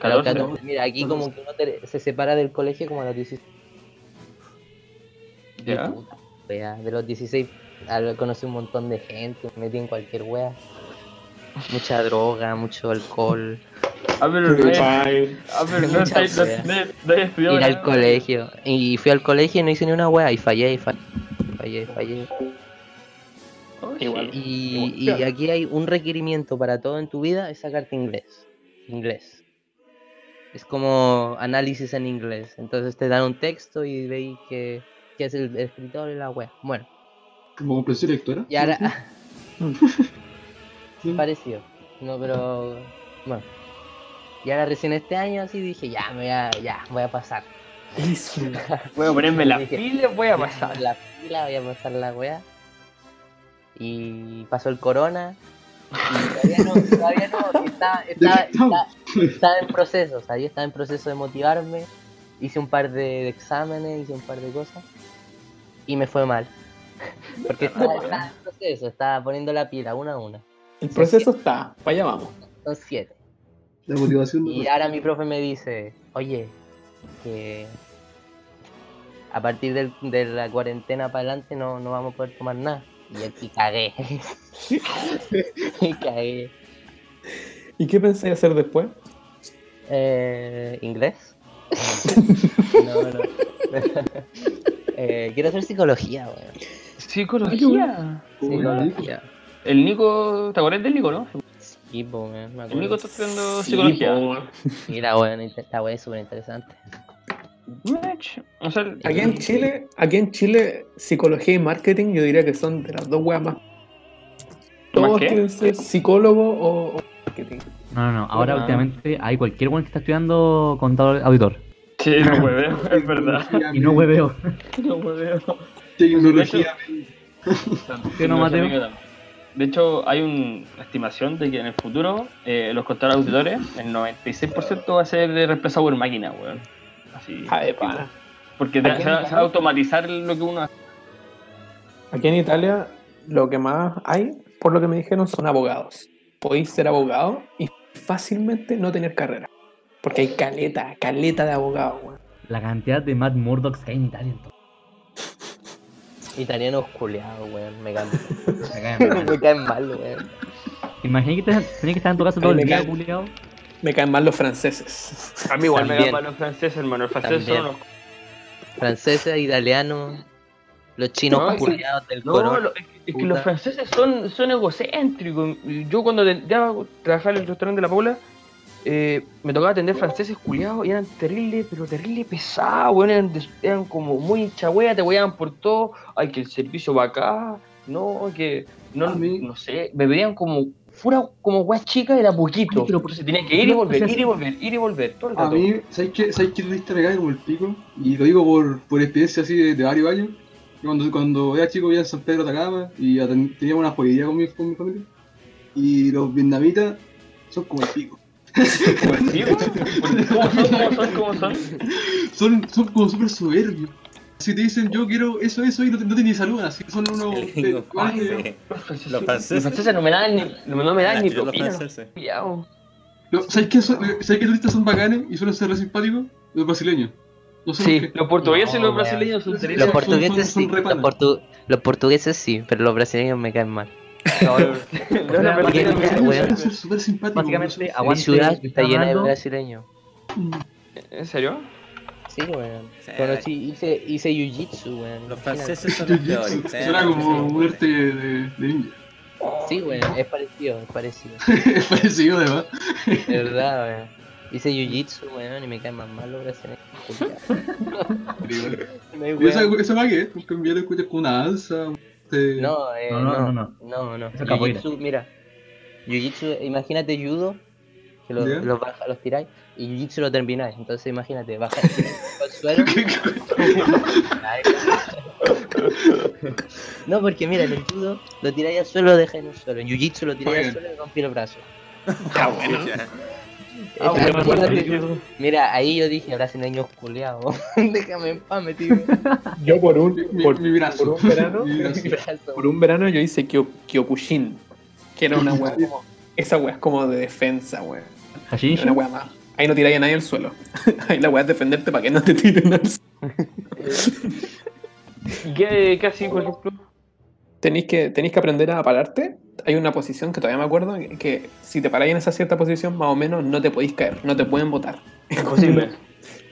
[SPEAKER 6] a los
[SPEAKER 5] 14.
[SPEAKER 6] 14. Mira, aquí como que uno te- se separa del colegio como a los 16.
[SPEAKER 5] ¿Ya?
[SPEAKER 6] Puta, wea, de los 16 al- conocí un montón de gente, me metí en cualquier wea. Mucha droga, mucho alcohol,
[SPEAKER 5] Ah, pero no ah, pero no no- no- estudiado
[SPEAKER 6] ir al colegio. Y fui al colegio y no hice ni una wea y fallé y fallé. Fallé, fallé.
[SPEAKER 5] Oh, Igual.
[SPEAKER 6] Y, y aquí hay un requerimiento para todo en tu vida, es sacarte inglés. Inglés. Es como análisis en inglés. Entonces te dan un texto y veis que, que es el escritor y la wea. Bueno,
[SPEAKER 2] Como comprensión lectora.
[SPEAKER 6] y ahora...
[SPEAKER 2] Sí.
[SPEAKER 6] Parecido. No, pero... Bueno. Y ahora recién este año así dije, ya, me voy a, ya, voy a pasar.
[SPEAKER 5] Voy a ponerme la
[SPEAKER 6] Dije,
[SPEAKER 5] pila, voy a
[SPEAKER 6] Voy
[SPEAKER 5] pasar.
[SPEAKER 6] La pila, voy a pasar la wea. Y pasó el corona. Y todavía no, todavía no, está, está, está, estaba en proceso, o sea, yo estaba en proceso de motivarme. Hice un par de, de exámenes, hice un par de cosas. Y me fue mal. Porque estaba, estaba en proceso, estaba poniendo la pila una a una.
[SPEAKER 1] El proceso está, para allá vamos.
[SPEAKER 6] Son siete.
[SPEAKER 2] La motivación
[SPEAKER 6] Y ahora mi profe me dice, oye, que a partir del- de la cuarentena para adelante no, no vamos a poder tomar nada. Y aquí cagué. y cagué.
[SPEAKER 1] ¿Y qué pensáis hacer después?
[SPEAKER 6] Eh, ¿Inglés? no, no. Eh, quiero hacer psicología, weón.
[SPEAKER 5] Psicología.
[SPEAKER 6] Psicología.
[SPEAKER 5] El Nico, ¿te acuerdas del Nico, no?
[SPEAKER 6] Sí, po, weón, me
[SPEAKER 5] El Nico
[SPEAKER 6] acuerdo.
[SPEAKER 5] está estudiando
[SPEAKER 1] Sí,
[SPEAKER 5] psicología.
[SPEAKER 1] po.
[SPEAKER 6] Mira, weón, esta weón es súper interesante.
[SPEAKER 5] O sea,
[SPEAKER 1] Aquí en Chile, aquí en Chile, psicología y marketing, yo diría que son de las dos weas más. Todos quieren ser psicólogo o, o marketing.
[SPEAKER 4] No, no, no. Ahora
[SPEAKER 5] Ah.
[SPEAKER 4] últimamente hay cualquier one que está estudiando contador auditor.
[SPEAKER 5] Sí, no hueveo, es verdad.
[SPEAKER 4] Y no hueveo.
[SPEAKER 5] No hueveo.
[SPEAKER 2] Tecnología.
[SPEAKER 4] ¿Qué no, Mateo?
[SPEAKER 5] De hecho, hay un- una estimación de que en el futuro eh, los contadores auditores, el 96% va a ser reemplazado por máquina, weón. Así.
[SPEAKER 1] Ah, de pana.
[SPEAKER 5] Porque va, se va a automatizar lo que uno hace.
[SPEAKER 1] Aquí en Italia, lo que más hay, por lo que me dijeron, son abogados. Podéis ser abogado y fácilmente no tener carrera. Porque hay caleta, caleta de abogados, weón.
[SPEAKER 4] La cantidad de Matt Murdock que hay en Italia. entonces.
[SPEAKER 6] Italianos culeados, weón, me caen,
[SPEAKER 4] Me caen mal.
[SPEAKER 6] me caen mal, weón.
[SPEAKER 4] ¿Te imaginas que te- tenías que estar en tu casa todo el
[SPEAKER 1] me
[SPEAKER 4] día, culiao?
[SPEAKER 1] Me caen mal los franceses.
[SPEAKER 5] A mí igual me
[SPEAKER 6] También.
[SPEAKER 5] dan los franceses, hermano. Los franceses
[SPEAKER 6] También.
[SPEAKER 5] son los.
[SPEAKER 6] Franceses, italianos, los chinos
[SPEAKER 5] No,
[SPEAKER 6] culeados del
[SPEAKER 5] No,
[SPEAKER 6] corona.
[SPEAKER 5] lo- es que, es que
[SPEAKER 6] Puta.
[SPEAKER 5] los franceses son, son egocéntricos. Yo cuando ya trabajaba en el restaurante de la Paula, eh, me tocaba atender franceses culiados y eran terribles, pero terribles pesados, weón, eran, eran como muy chagüeas, te hueaban por todo. Ay, que el servicio va acá, no, que no,
[SPEAKER 2] A
[SPEAKER 5] no sé, me veían como pura como weas chicas, era poquito.
[SPEAKER 4] Ay, pero-
[SPEAKER 5] Entonces tenía que ir y volver, ir y volver, ir y volver, todo el
[SPEAKER 2] A
[SPEAKER 5] rato.
[SPEAKER 2] mí, ¿sabes qué? ¿Sabes qué lista me cae como el pico? Y lo digo por, por experiencia así de, de varios años. Cuando, cuando era chico vivía en San Pedro de Atacama y teníamos una joyería con mi, con mi familia. Y los vietnamitas son como el pico.
[SPEAKER 5] Sí, ¿Cómo son? ¿Cómo son? ¿Cómo son?
[SPEAKER 2] Son, son como súper soberbios. Si te dicen yo quiero eso, eso y no te, no te ni saludan, así que son unos.
[SPEAKER 5] Los franceses,
[SPEAKER 3] Los franceses.
[SPEAKER 5] no me dan ni, no, no me dan ni
[SPEAKER 3] Los
[SPEAKER 5] propina.
[SPEAKER 2] No, ¿Sabes qué, son- ¿sabes qué turistas son bacanes y suelen ser re simpáticos? Los brasileños. No sé
[SPEAKER 5] Sí,
[SPEAKER 2] qué.
[SPEAKER 5] los portugueses y
[SPEAKER 6] No,
[SPEAKER 5] los brasileños son
[SPEAKER 2] Los
[SPEAKER 6] portugueses
[SPEAKER 2] son- son
[SPEAKER 6] sí, los portugueses sí, pero los brasileños me caen mal.
[SPEAKER 5] No, no, no,
[SPEAKER 4] sea,
[SPEAKER 2] suelen ser súper simpáticos.
[SPEAKER 4] Básicamente,
[SPEAKER 2] weón.
[SPEAKER 6] Mi
[SPEAKER 4] aguante.
[SPEAKER 6] ciudad está llena de brasileños.
[SPEAKER 5] ¿En serio?
[SPEAKER 6] Sí, weón.
[SPEAKER 3] Sí,
[SPEAKER 6] Conocí, hice, hice jiu-jitsu, weón.
[SPEAKER 3] Los franceses son los peores. Sí,
[SPEAKER 2] Suena como
[SPEAKER 3] sí.
[SPEAKER 2] un arte de, de ninja.
[SPEAKER 6] Sí, weón, es parecido, es parecido.
[SPEAKER 2] es parecido además.
[SPEAKER 6] De verdad, weón. Hice jiu-jitsu, weón, y me caen más mal los brasileños. No hay
[SPEAKER 2] Y esa, esa va que es, porque en lo escuchas con una danza. Sí.
[SPEAKER 6] No, eh,
[SPEAKER 4] No,
[SPEAKER 6] no,
[SPEAKER 4] no,
[SPEAKER 6] no,
[SPEAKER 4] no,
[SPEAKER 6] no, no.
[SPEAKER 4] Eso es capoeira.
[SPEAKER 6] Jiu-jitsu, mira. Jiu-jitsu, imagínate judo, que los,
[SPEAKER 2] ¿Ya?
[SPEAKER 6] los, baja- los tiráis, y jiu-jitsu lo termináis. Entonces imagínate, bajáis al suelo. No, porque mira, en el judo lo tiráis al suelo, lo dejáis en el suelo. En jiu-jitsu lo tiráis al suelo y rompí el brazo.
[SPEAKER 1] Está bueno.
[SPEAKER 6] Ah,
[SPEAKER 1] bueno, bueno.
[SPEAKER 6] Mira, ahí yo dije, brasileños culeados. Déjame en paz, metido.
[SPEAKER 1] Yo por un, por,
[SPEAKER 2] mi brazo.
[SPEAKER 1] por un verano,
[SPEAKER 2] Mi brazo.
[SPEAKER 1] por un verano yo hice Kyo- Kyokushin, que era una wea como, esa wea es como de defensa, wea.
[SPEAKER 4] Hashin.
[SPEAKER 1] Una wea más. Ahí no tiráis a nadie al suelo. Ahí la wea es defenderte para que no te tiren al suelo.
[SPEAKER 5] ¿Y qué, qué así, por ejemplo?
[SPEAKER 1] Tenéis que, tenéis que aprender a pararte. Hay una posición que todavía me acuerdo, que si te paráis en esa cierta posición, más o menos no te podéis caer, no te pueden botar.
[SPEAKER 5] Imposible.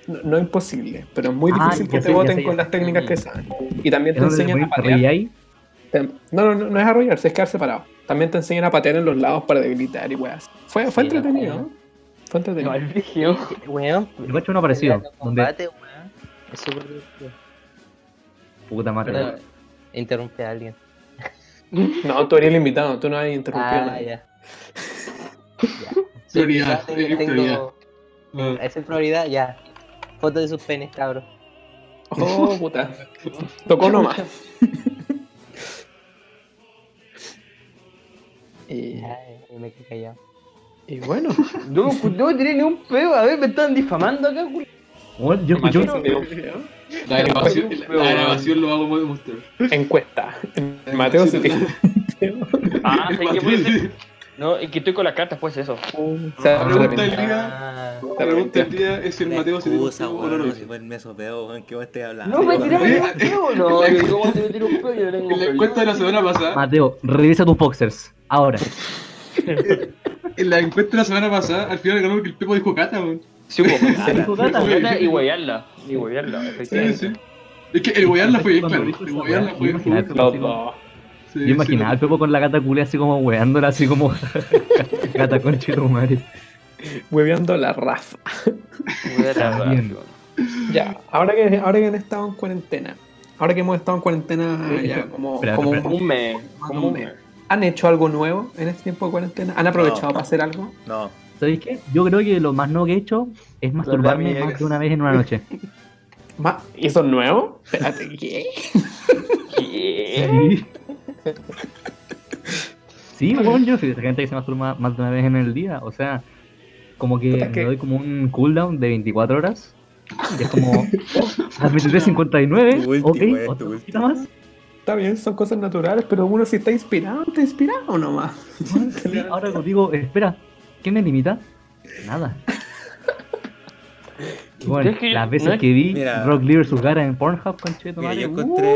[SPEAKER 1] No, no es imposible, pero es muy
[SPEAKER 4] Ah,
[SPEAKER 1] difícil que te
[SPEAKER 4] ya
[SPEAKER 1] con las técnicas que saben. Y también te
[SPEAKER 4] Es
[SPEAKER 1] enseñan a
[SPEAKER 4] te
[SPEAKER 1] patear. No, no, no, no es arrollarse, es quedarse parado. También te enseñan a patear en los lados para debilitar y weas. Fue, fue
[SPEAKER 6] Sí,
[SPEAKER 1] entretenido. ¿no? Fue entretenido.
[SPEAKER 5] No, el brígido.
[SPEAKER 6] Weón,
[SPEAKER 4] Yo he hecho uno parecido.
[SPEAKER 6] combate, weón, es súper divertido.
[SPEAKER 4] Puta madre.
[SPEAKER 6] Interrumpe a alguien.
[SPEAKER 1] No, tú eres el invitado, tú no has interrumpido
[SPEAKER 6] Ah, ya. ya. Sí,
[SPEAKER 2] Prioridad,
[SPEAKER 6] tengo-
[SPEAKER 2] prioridad.
[SPEAKER 6] tengo-
[SPEAKER 2] Ah,
[SPEAKER 6] Esa es prioridad, ya. Foto de sus penes, cabros.
[SPEAKER 1] Oh, puta. Tocó nomás. y,
[SPEAKER 6] Ya, y me quedé callado.
[SPEAKER 1] y bueno,
[SPEAKER 5] No, no tiré ni un peo. A ver, me están difamando acá, culo.
[SPEAKER 4] Bueno, yo
[SPEAKER 2] La grabación, la grabación lo hago demostrar.
[SPEAKER 1] encuesta. Mateo se tiene.
[SPEAKER 5] Ah, ¿sabes qué puede ser? No, es que estoy con las cartas, pues eso.
[SPEAKER 2] La pregunta del día,
[SPEAKER 6] Ah,
[SPEAKER 2] la pregunta del día es si el
[SPEAKER 3] La
[SPEAKER 2] Mateo se tiene un peo o no lo hizo.
[SPEAKER 3] si fue el meso peo, weón, ¿qué me estoy hablando?
[SPEAKER 5] No, me ni un peo. No, yo me tiro un peo, yo no tengo
[SPEAKER 2] En la encuesta de la semana pasada,
[SPEAKER 4] Mateo, revisa tus boxers. Ahora.
[SPEAKER 2] en la encuesta de la semana pasada, al final ganó que el Pepo dijo cata, weón.
[SPEAKER 5] Sí, pues,
[SPEAKER 4] Dijo Cata.
[SPEAKER 5] Cata y guayarla. Y
[SPEAKER 2] Sí,
[SPEAKER 5] efectivamente.
[SPEAKER 2] sí. Es que el Guayarla fue bien claro. El
[SPEAKER 4] weá,
[SPEAKER 2] fue
[SPEAKER 1] Los
[SPEAKER 4] Sí, Yo imaginaba al Pepo con la gata culia así como weándola, así como. gata de tu madre.
[SPEAKER 1] Hueveando la Rafa.
[SPEAKER 4] Bien.
[SPEAKER 1] Ya, ahora que, ahora que han estado en cuarentena. Ahora que hemos estado en cuarentena ya como,
[SPEAKER 4] Espera,
[SPEAKER 1] como
[SPEAKER 4] espera.
[SPEAKER 5] Un mes. Como un
[SPEAKER 1] mes.
[SPEAKER 5] mes.
[SPEAKER 1] ¿Han hecho algo nuevo en este tiempo de cuarentena? ¿Han aprovechado
[SPEAKER 3] No.
[SPEAKER 1] para hacer algo?
[SPEAKER 3] No,
[SPEAKER 4] ¿Sabéis qué? Yo creo que lo más nuevo que he hecho es masturbarme más de una vez en una noche.
[SPEAKER 1] ¿Y eso es nuevo? Espérate, ¿qué?
[SPEAKER 5] ¿Qué?
[SPEAKER 4] Sí. Sí, bueno, yo soy de esa gente que se masturba más de una vez en el día. O sea, como que me
[SPEAKER 1] que-
[SPEAKER 4] doy como un cooldown de 24 horas. Y es como, oh, las 23.59,
[SPEAKER 3] Último,
[SPEAKER 4] ok, otra cosita más.
[SPEAKER 1] Está bien, son cosas naturales, pero uno si está inspirado, está inspirado nomás.
[SPEAKER 4] Sí, ahora digo, espera, ¿qué me limita? Nada. Bueno,
[SPEAKER 5] Es que
[SPEAKER 4] las veces
[SPEAKER 5] no es-
[SPEAKER 4] que vi
[SPEAKER 3] Mira.
[SPEAKER 4] Rock Lee vs Gara en Pornhub, conche
[SPEAKER 3] mira, yo encontré,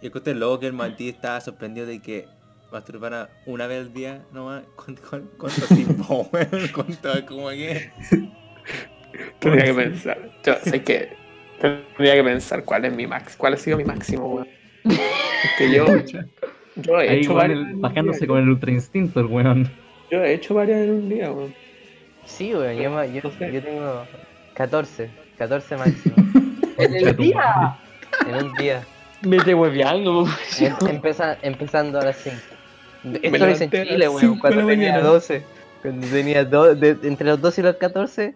[SPEAKER 3] yo encontré luego que el Mati estaba sorprendido de que masturbara una vez al día nomás. ¿Cuánto, cuánto, cuánto tiempo, weón? ¿Cuánto, como que?
[SPEAKER 1] Tendría que pensar. Yo sé que tendría que pensar cuál es mi max, cuál ha sido mi máximo, weón. Es que yo, yo he
[SPEAKER 4] Ahí
[SPEAKER 1] hecho varias.
[SPEAKER 4] el- bajándose con el ultra instinto, el weón.
[SPEAKER 1] Yo he hecho varias en un día, weón.
[SPEAKER 6] Sí, weón, yo, yo,
[SPEAKER 1] No sé.
[SPEAKER 6] yo tengo 14, 14 máximo.
[SPEAKER 5] ¡En el día!
[SPEAKER 6] en un día.
[SPEAKER 5] Me estoy hueveando,
[SPEAKER 6] Em- empeza- empezando a las 5.
[SPEAKER 1] Me
[SPEAKER 6] Esto lo hice en Chile, weón, cuando tenía
[SPEAKER 1] mañana.
[SPEAKER 6] 12. Cuando tenía do- de- entre los 12 y los 14.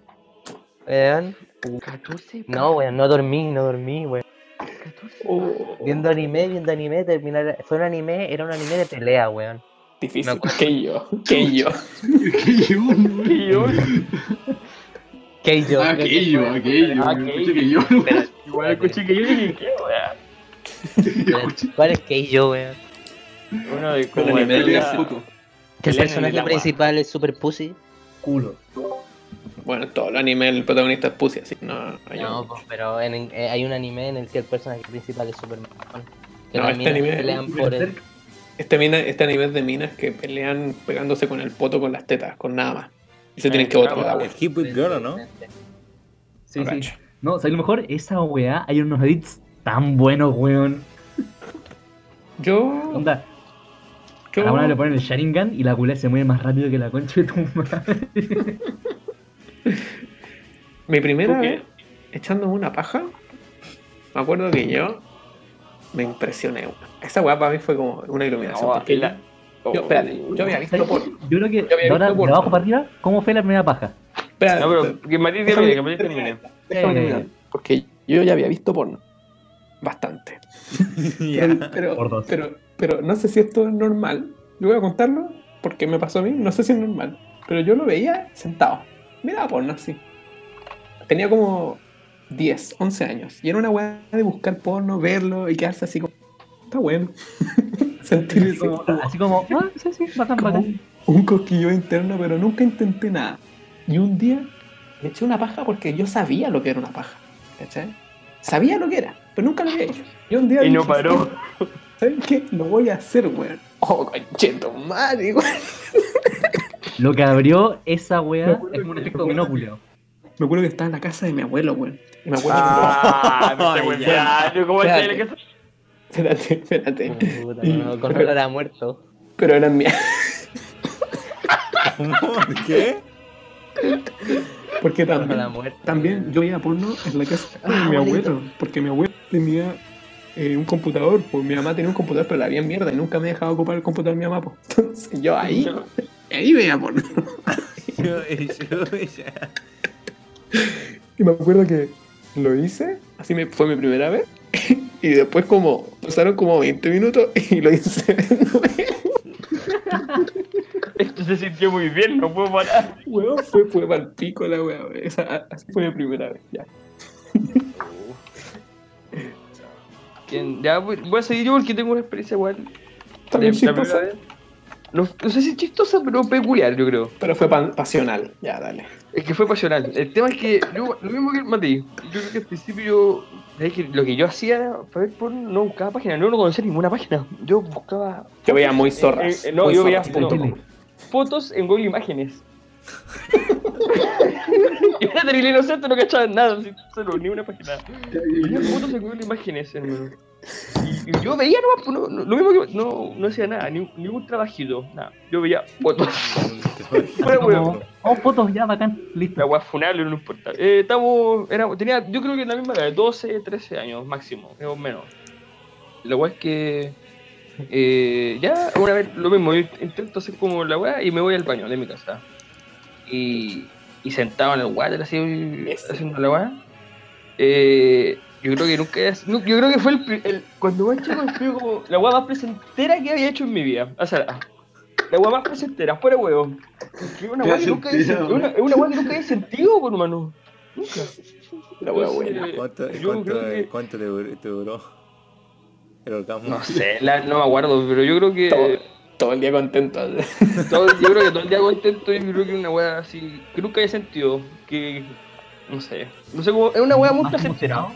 [SPEAKER 6] Weón.
[SPEAKER 5] 14.
[SPEAKER 6] No, weón, no dormí, no dormí, weón.
[SPEAKER 5] 14.
[SPEAKER 1] Oh,
[SPEAKER 6] Viendo anime, viendo anime, terminar. Fue un anime, era un anime de pelea, weón.
[SPEAKER 1] Difícil.
[SPEAKER 6] acuerdo.
[SPEAKER 1] Que yo, que yo.
[SPEAKER 2] Aquello, weón.
[SPEAKER 5] Y yo,
[SPEAKER 6] Keijo.
[SPEAKER 2] Aquello, aquello.
[SPEAKER 5] Ah,
[SPEAKER 2] weón.
[SPEAKER 5] aquello.
[SPEAKER 2] Escuché que yo,
[SPEAKER 6] Espera,
[SPEAKER 5] igual escuché que yo dije, ¿qué, weón?
[SPEAKER 6] ¿Cuál es Keijo, weón?
[SPEAKER 5] Uno de como
[SPEAKER 1] anime
[SPEAKER 2] foto.
[SPEAKER 6] Que el
[SPEAKER 5] el
[SPEAKER 6] personaje principal es super pussy.
[SPEAKER 4] Culo.
[SPEAKER 1] Bueno, en todos los animes el protagonista es pussy, así que no, hay
[SPEAKER 6] No,
[SPEAKER 1] un-
[SPEAKER 6] pues, pero en- en- eh, hay un anime en el que el personaje principal es super maricón. Que
[SPEAKER 1] No, este anime-
[SPEAKER 6] pelean por él.
[SPEAKER 1] Este, mina, este anime es de minas que pelean pegándose con el poto con las tetas, con nada más. Y se tienen que botar agua.
[SPEAKER 3] El Hip With Girl, ¿o no?
[SPEAKER 4] Sí, sí. No, o sea, a lo mejor esa weá, hay unos edits tan buenos, weón.
[SPEAKER 1] Yo,
[SPEAKER 4] Onda,
[SPEAKER 1] yo
[SPEAKER 4] a la una le ponen el Sharingan y la culea se mueve más rápido que la concha de tu madre.
[SPEAKER 1] mi primera vez echándome una paja, me acuerdo que yo me impresioné. Esa weá para mí fue como una iluminación.
[SPEAKER 5] No,
[SPEAKER 1] porque
[SPEAKER 5] la-
[SPEAKER 1] yo, espérate, yo había visto
[SPEAKER 4] ¿Sabes
[SPEAKER 1] porno.
[SPEAKER 4] qué? Yo creo que
[SPEAKER 1] Yo había
[SPEAKER 4] de, ahora,
[SPEAKER 1] visto
[SPEAKER 4] de
[SPEAKER 1] porno.
[SPEAKER 4] abajo para arriba, ¿cómo fue la primera paja?
[SPEAKER 1] Espérate,
[SPEAKER 5] No, pero que Matías termine, que Matías termine.
[SPEAKER 1] déjame
[SPEAKER 4] Eh,
[SPEAKER 1] terminar, Porque yo ya había visto porno. Bastante.
[SPEAKER 3] Ya.
[SPEAKER 1] Pero, pero,
[SPEAKER 4] Por
[SPEAKER 1] pero, pero no sé si esto es normal. Yo voy a contarlo porque me pasó a mí. No sé si es normal. Pero yo lo veía sentado. Miraba porno así. Tenía como 10, 11 años. Y era una weá de buscar porno, verlo y quedarse así como. Está bueno. Sentir
[SPEAKER 4] Así como, así como, ah, sí, sí, bacán,
[SPEAKER 1] como
[SPEAKER 4] bacán.
[SPEAKER 1] un, un cosquillo interno, pero nunca intenté nada. Y un día me eché una paja porque yo sabía lo que era una paja. ¿Cachai? Sabía lo que era, pero nunca lo había hecho. Y un día
[SPEAKER 5] Y no
[SPEAKER 1] dije,
[SPEAKER 5] paró.
[SPEAKER 1] ¿Sabes qué? Lo voy a hacer, weón. Oh, concheto, madre, weón.
[SPEAKER 4] Lo que abrió esa weá es un efecto.
[SPEAKER 1] Me acuerdo que estaba en la casa de mi abuelo, weón. Y me acuerdo
[SPEAKER 5] Ah, me
[SPEAKER 3] Ay,
[SPEAKER 5] está weón.
[SPEAKER 3] ya.
[SPEAKER 5] Como
[SPEAKER 1] Espérate.
[SPEAKER 5] el que
[SPEAKER 1] que. Espérate, espérate.
[SPEAKER 6] Puta, no, con olor a muerto.
[SPEAKER 1] Pero eran mías.
[SPEAKER 3] ¿Cómo? ¿Qué?
[SPEAKER 1] Porque también,
[SPEAKER 6] muerto.
[SPEAKER 1] también yo veía porno en la casa de
[SPEAKER 6] Ah,
[SPEAKER 1] mi abuelo. Porque mi abuelo tenía eh, un computador. Pues mi mamá tenía un computador, pero la había en mierda. Y nunca me dejaba ocupar el computador de mi mamá. Pues. Entonces yo ahí, ahí veía porno.
[SPEAKER 3] Yo- yo- ya.
[SPEAKER 1] Y me acuerdo que lo hice, así me, fue mi primera vez, y después como pasaron como 20 minutos y lo hice de nuevo.
[SPEAKER 5] Esto se sintió muy bien, no puedo parar.
[SPEAKER 1] Weón, fue, fue pa'l pico la weá, esa, así fue mi primera vez, ya.
[SPEAKER 5] Voy, voy a seguir yo porque tengo una experiencia igual.
[SPEAKER 1] También
[SPEAKER 5] de- la primera vez. No, no sé si es chistosa, pero peculiar, yo creo.
[SPEAKER 1] pero fue pan- pasional, ya, dale.
[SPEAKER 5] Es que fue pasional. El tema es que, yo- lo mismo que el Mati, yo creo que al principio yo, ¿sabes que lo que yo hacía para ver porno, no buscaba página, no, no conocía ninguna página. Yo buscaba
[SPEAKER 1] Yo veía muy zorras.
[SPEAKER 5] Eh, eh, no,
[SPEAKER 1] muy
[SPEAKER 5] yo veía- no. fotos en Google Imágenes. yo era terrible inocente, no cachaba nada, solo, ni una página. Veía fotos en Google Imágenes, hermano. Y, yo veía nomás, pues, no, no- lo mismo que no, no hacía nada, ni, ni un trabajito, nada. Yo veía fotos.
[SPEAKER 4] Oh, fotos, ya, bacán, listo.
[SPEAKER 5] La weá funable no importa. Eh, estamos, era, tenía, yo creo que en la misma edad, 12, 13 años máximo, menos. La weá es que eh, ya una vez lo mismo, yo intento hacer como la weá y me voy al baño de mi casa. Y, y sentado en el water así haciendo la weá. Eh, yo creo que nunca es- no, yo creo que fue el, pri- el- cuando más chico fue como la weá más placentera que había hecho en mi vida. O sea, la weá más placentera, fuera huevo. Que una weá que nunca había
[SPEAKER 2] Placentera,
[SPEAKER 5] sentido, una, es una weá que nunca había sentido, por hermano. Nunca.
[SPEAKER 1] La
[SPEAKER 5] Entonces,
[SPEAKER 1] buena.
[SPEAKER 3] ¿Cuánto,
[SPEAKER 5] yo
[SPEAKER 3] cuánto,
[SPEAKER 5] creo que-
[SPEAKER 3] cuánto te, duró, te duró el orgasmo?
[SPEAKER 5] No sé, la- no me acuerdo, pero yo creo que
[SPEAKER 1] Todo, todo el día contento.
[SPEAKER 5] todo, yo creo que todo el día contento y creo que una weá así que nunca había sentido, que no sé, no sé cómo, es una weá muy placentera.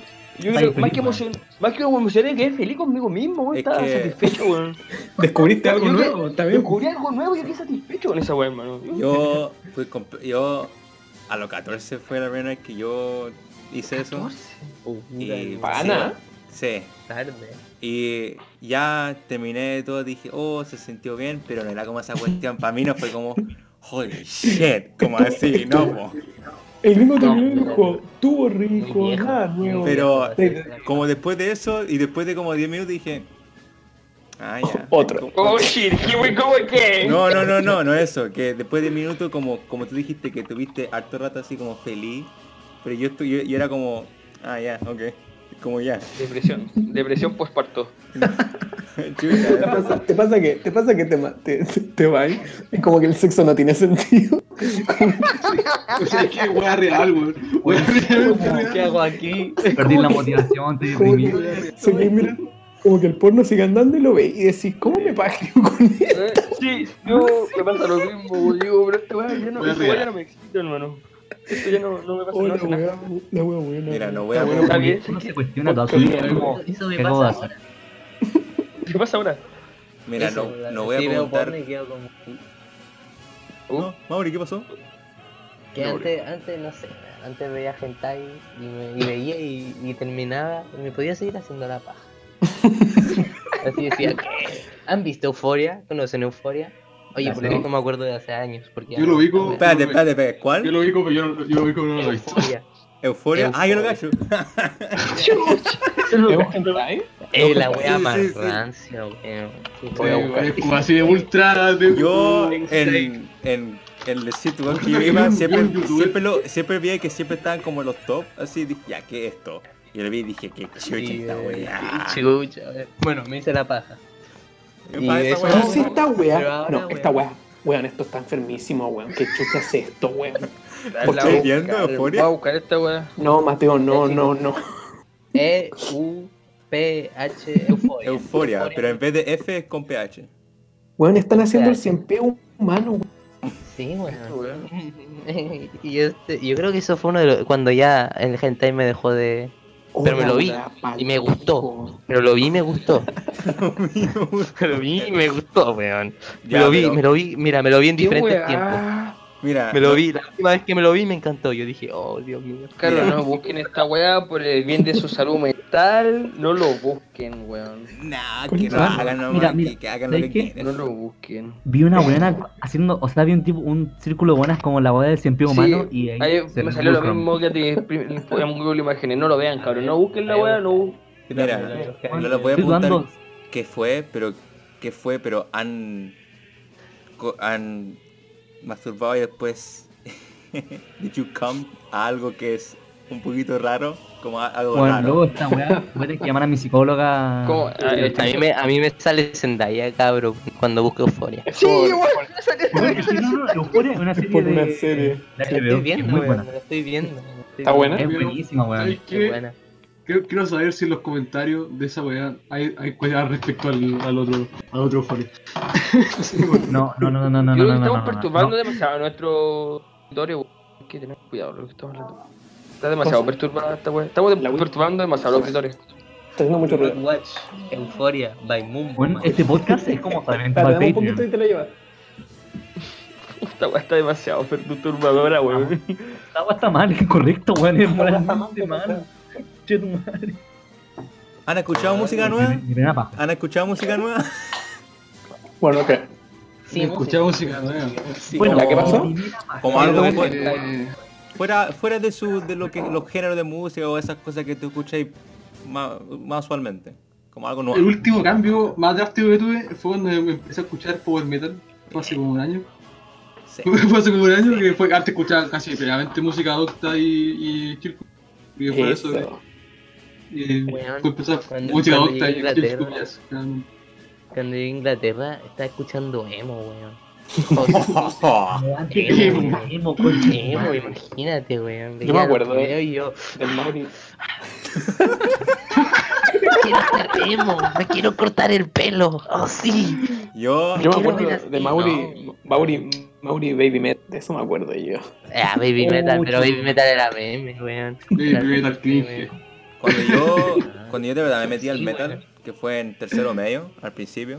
[SPEAKER 5] Yo creo más que emoción, más que emocioné que feliz conmigo mismo, weón,
[SPEAKER 3] Es
[SPEAKER 5] estaba
[SPEAKER 3] que-
[SPEAKER 5] satisfecho, weón.
[SPEAKER 1] Descubriste algo
[SPEAKER 5] Yo
[SPEAKER 1] nuevo, bien.
[SPEAKER 5] Descubrí algo nuevo y quedé satisfecho con esa weá, hermano.
[SPEAKER 3] Yo fui yo a los 14 fue la primera vez que yo hice eso. Y
[SPEAKER 1] Pana.
[SPEAKER 3] Sí.
[SPEAKER 6] Tarde.
[SPEAKER 3] Y ya terminé todo, dije, oh, se sintió bien, pero no era como esa cuestión. Para mí no fue como, holy shit, como así, no, po.
[SPEAKER 1] El gringo terminó y
[SPEAKER 6] No,
[SPEAKER 1] dijo, tuvo rico,
[SPEAKER 6] viejo,
[SPEAKER 1] nada nuevo.
[SPEAKER 3] Pero- Como después de eso, y después de como 10 minutos dije, ah, ya.
[SPEAKER 1] Otro.
[SPEAKER 5] Oh shit, here we go again.
[SPEAKER 3] No, no, no, no, no eso, que después de minutos como, como tú dijiste que tuviste harto rato así como feliz, pero yo, yo, yo era como, ah, ya, ok, como ya.
[SPEAKER 5] Depresión, depresión postparto.
[SPEAKER 1] ¿Te pasa, te pasa que, te, pasa que te, te, te, va y es como que el sexo no tiene sentido.
[SPEAKER 2] O sea, es que weá real, weón.
[SPEAKER 6] ¿Qué hago aquí?
[SPEAKER 4] Perdí la motivación, te deprimí.
[SPEAKER 1] mirando, como que el porno sigue andando y lo veis y decís, ¿cómo me pagio con esto?
[SPEAKER 5] Eh, Sí, yo me pasa lo mismo, digo, pero esta weá ya no,
[SPEAKER 2] real.
[SPEAKER 5] no me excita, hermano. Esto ya no, no me pasa
[SPEAKER 1] Oh,
[SPEAKER 5] no
[SPEAKER 1] la
[SPEAKER 5] nada.
[SPEAKER 1] wea, buena.
[SPEAKER 3] Mira, no voy a
[SPEAKER 1] bueno,
[SPEAKER 5] bien,
[SPEAKER 4] Uno
[SPEAKER 5] ¿sabes
[SPEAKER 4] se
[SPEAKER 5] qué?
[SPEAKER 4] cuestiona toda su vida.
[SPEAKER 6] Eso me
[SPEAKER 4] ¿Qué acabo de
[SPEAKER 6] pasa.
[SPEAKER 4] hacer?
[SPEAKER 5] ¿Qué pasa ahora?
[SPEAKER 3] Mira,
[SPEAKER 6] Eso,
[SPEAKER 3] no,
[SPEAKER 6] la-
[SPEAKER 3] no voy a preguntar.
[SPEAKER 6] porno y quedo como...
[SPEAKER 3] No, Mauri, ¿qué pasó?
[SPEAKER 6] Que
[SPEAKER 5] No,
[SPEAKER 6] antes, antes, no sé, antes veía hentai y, me, y veía y, y terminaba y me podía seguir haciendo la paja. Así decía, ¿qué? ¿Han visto Euforia? ¿Conocen Euforia? Oye, por lo no me acuerdo de hace años. Porque
[SPEAKER 2] Yo lo ubico-
[SPEAKER 3] Espérate, espérate, espérate,
[SPEAKER 2] Yo
[SPEAKER 3] ¿cuál?
[SPEAKER 2] lo ubico, pero yo, no- yo lo ubico, no lo he visto.
[SPEAKER 6] Euforia.
[SPEAKER 3] Ah, yo lo cacho.
[SPEAKER 1] ¿Hentai?
[SPEAKER 6] Eh, la wea más
[SPEAKER 3] sí, sí.
[SPEAKER 6] rancia, weón. Wea,
[SPEAKER 2] es como así de ultra. De,
[SPEAKER 3] Yo en, en, en el sitio web que yo iba siempre, siempre, lo, siempre vi que siempre estaban como los top, así dije, ya, ¿qué es esto? Y lo vi y dije, qué chucha
[SPEAKER 6] Sí,
[SPEAKER 3] esta weá.
[SPEAKER 6] Chucha. Bueno, me hice la paja.
[SPEAKER 3] ¿Qué
[SPEAKER 6] y
[SPEAKER 3] weá?
[SPEAKER 1] No, esta weá. No,
[SPEAKER 6] weón.
[SPEAKER 1] esta weá. Weón, esto está enfermísimo, weón. ¿Qué chucha es esto, weón?
[SPEAKER 3] ¿Por
[SPEAKER 5] La
[SPEAKER 3] qué?
[SPEAKER 5] voy a
[SPEAKER 3] ¿Viendo
[SPEAKER 5] buscar,
[SPEAKER 3] Euphoria?
[SPEAKER 5] Voy a buscar esta weá.
[SPEAKER 1] No, Mateo, no, no, no.
[SPEAKER 6] E U P H Euforia.
[SPEAKER 3] Euforia, pero en vez de F es con PH.
[SPEAKER 1] Weón, están haciendo el 100p humano, weón.
[SPEAKER 6] Sí, weón. Y este, yo creo que eso fue uno de los cuando ya el hentai me dejó de Pero me lo vi, y me gustó. pero lo vi y me gustó. lo vi y me gustó, weón. Me
[SPEAKER 3] Ya,
[SPEAKER 6] lo vi,
[SPEAKER 3] pero-
[SPEAKER 6] me lo vi, mira, me lo vi en
[SPEAKER 5] ¿Qué
[SPEAKER 6] diferentes tiempos.
[SPEAKER 3] Mira,
[SPEAKER 6] Me lo vi, la última vez que me lo vi me encantó. Yo dije, oh Dios mío.
[SPEAKER 5] Claro,
[SPEAKER 3] Mira.
[SPEAKER 5] no busquen esta weá por el bien de su salud mental. No lo busquen, weón.
[SPEAKER 3] Nah, que no hagan nomás,
[SPEAKER 4] mira, mira,
[SPEAKER 3] que, que hagan lo que quieren.
[SPEAKER 5] No lo busquen.
[SPEAKER 4] Vi una buena haciendo, o sea, vi un tipo, un círculo de buenas como la boda del cien pies
[SPEAKER 5] Sí,
[SPEAKER 4] humano y ahí,
[SPEAKER 5] Ahí
[SPEAKER 4] se
[SPEAKER 5] me salió lo mismo que a ti. en Google Imágenes. No lo vean, cabrón. No busquen la weá, no busquen.
[SPEAKER 3] Mira, no lo voy a
[SPEAKER 4] dudando.
[SPEAKER 3] qué fue, pero qué fue, pero han han masturbado y después did you come a algo que es un poquito raro, como a- algo
[SPEAKER 4] Bueno,
[SPEAKER 3] raro.
[SPEAKER 4] luego esta weá, voy a tener que llamar a mi psicóloga.
[SPEAKER 5] ¿Cómo? Ah, eh,
[SPEAKER 6] A mí me, a mí me sale Zendaya, cabrón, cuando busco euforia.
[SPEAKER 5] Sí,
[SPEAKER 4] no, Euphoria es una serie
[SPEAKER 1] Por una serie.
[SPEAKER 4] de
[SPEAKER 6] La estoy viendo,
[SPEAKER 4] es muy buena.
[SPEAKER 6] la estoy viendo.
[SPEAKER 1] ¿Está buena?
[SPEAKER 4] Es buenísima, weón.
[SPEAKER 2] ¿Sabes
[SPEAKER 6] Qué
[SPEAKER 2] qué?
[SPEAKER 6] buena.
[SPEAKER 2] Quiero, quiero saber si en los comentarios de esa weá hay, hay respecto al, al otro al otro Euphoria.
[SPEAKER 4] No, no, no, no, no, no,
[SPEAKER 5] Creo
[SPEAKER 4] no,
[SPEAKER 5] que
[SPEAKER 4] no,
[SPEAKER 5] estamos
[SPEAKER 4] no,
[SPEAKER 5] perturbando
[SPEAKER 4] no.
[SPEAKER 5] demasiado a nuestro auditorio, weón. Hay que tener cuidado lo que estamos hablando. Está demasiado perturbada esta weá. Estamos de- perturbando demasiado a los auditores.
[SPEAKER 1] Está haciendo mucho ruido.
[SPEAKER 6] Watch, Euforia, by Moon.
[SPEAKER 4] Bueno, este podcast es como
[SPEAKER 1] Dale,
[SPEAKER 4] para
[SPEAKER 1] un poquito y te la llevas.
[SPEAKER 5] Esta weá está demasiado perturbadora, weón.
[SPEAKER 4] Esta weá está mal, es incorrecto, weón, es moralmente mal. Tu madre.
[SPEAKER 3] ¿Han escuchado música nueva? ¿Han escuchado música nueva?
[SPEAKER 1] Bueno, ok.
[SPEAKER 6] Sí,
[SPEAKER 2] Escuchaba música nueva.
[SPEAKER 4] Bueno,
[SPEAKER 1] ¿Ya qué pasó?
[SPEAKER 3] Como algo fuera,
[SPEAKER 2] Eh,
[SPEAKER 3] fuera, fuera de su de lo que los géneros de música o esas cosas que tú escuchas más, más usualmente. Como algo
[SPEAKER 2] el
[SPEAKER 3] nuevo.
[SPEAKER 2] último cambio más drástico que tuve fue cuando me empecé a escuchar power metal. Fue hace como un año.
[SPEAKER 3] Sí.
[SPEAKER 2] Fue, hace como un año que fue antes escuchaba casi plenamente música docta y, y circo. Y eso,
[SPEAKER 1] Eso.
[SPEAKER 2] Y
[SPEAKER 6] Weón,
[SPEAKER 2] fue empezar
[SPEAKER 6] cuando-
[SPEAKER 2] música
[SPEAKER 6] cuando
[SPEAKER 2] docta y
[SPEAKER 6] llegué a Inglaterra. Cuando llegué a Inglaterra, estaba escuchando emo, weón.
[SPEAKER 4] Emo, emo,
[SPEAKER 6] Emo, imagínate, weón.
[SPEAKER 1] Yo me acuerdo, eh.
[SPEAKER 6] y yo,
[SPEAKER 1] Del Mauri.
[SPEAKER 6] quiero ser emo, me quiero cortar el pelo. Oh, sí.
[SPEAKER 3] Yo,
[SPEAKER 1] Yo me acuerdo de Mauri, Mauri, Mauri Baby Met, de eso me acuerdo yo.
[SPEAKER 6] Ah, Baby Metal, pero. Baby Metal era meme, weón.
[SPEAKER 2] Baby Metal cringe.
[SPEAKER 3] Cuando yo, cuando yo de verdad me metí al metal, que fue en tercero medio, al principio.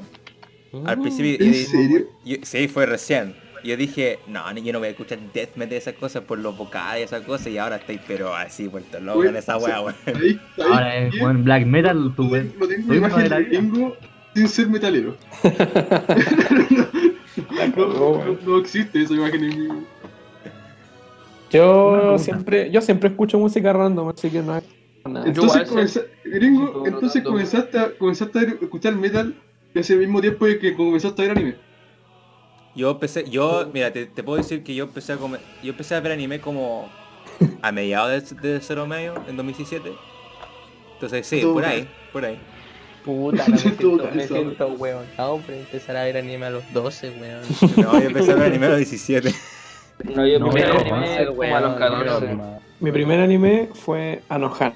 [SPEAKER 3] Al
[SPEAKER 6] Mm.
[SPEAKER 3] principio,
[SPEAKER 2] ¿En
[SPEAKER 3] yo-
[SPEAKER 2] serio?
[SPEAKER 3] yo- sí, fue recién. Yo dije, no, yo no voy a escuchar death metal esas cosas por los vocales y esas cosas y ahora estoy pero así vuelto loco en esa wea, weón.
[SPEAKER 4] Ahora es buen black metal, tu
[SPEAKER 2] Lo
[SPEAKER 4] weón.
[SPEAKER 2] tengo- lo tengo imagen
[SPEAKER 4] la
[SPEAKER 2] de
[SPEAKER 4] vida.
[SPEAKER 2] gringo sin ser metalero.
[SPEAKER 1] La
[SPEAKER 2] No, no, no existe esa imagen en gringo.
[SPEAKER 1] Yo siempre, yo siempre escucho música random, así que no hay nada.
[SPEAKER 2] Entonces, comenza- gringo, entonces comenzaste a, comenzaste a escuchar metal ese mismo tiempo de que comenzaste a ver anime.
[SPEAKER 3] Yo empecé, yo, mira, te, te puedo decir que yo empecé a comer, yo empecé a ver anime como a mediados de, de cero medio, en 2017. Entonces sí,
[SPEAKER 2] Todo
[SPEAKER 3] por
[SPEAKER 2] bien.
[SPEAKER 3] ahí, por ahí.
[SPEAKER 6] Puta, no me siento, me siento weón. Vamos a empezar a ver anime a los 12, weón.
[SPEAKER 3] No, yo empecé a ver anime a los 17.
[SPEAKER 5] No, yo
[SPEAKER 4] No,
[SPEAKER 5] me
[SPEAKER 4] pero,
[SPEAKER 5] anime como a los 14.
[SPEAKER 1] Mi primer anime fue Anohana.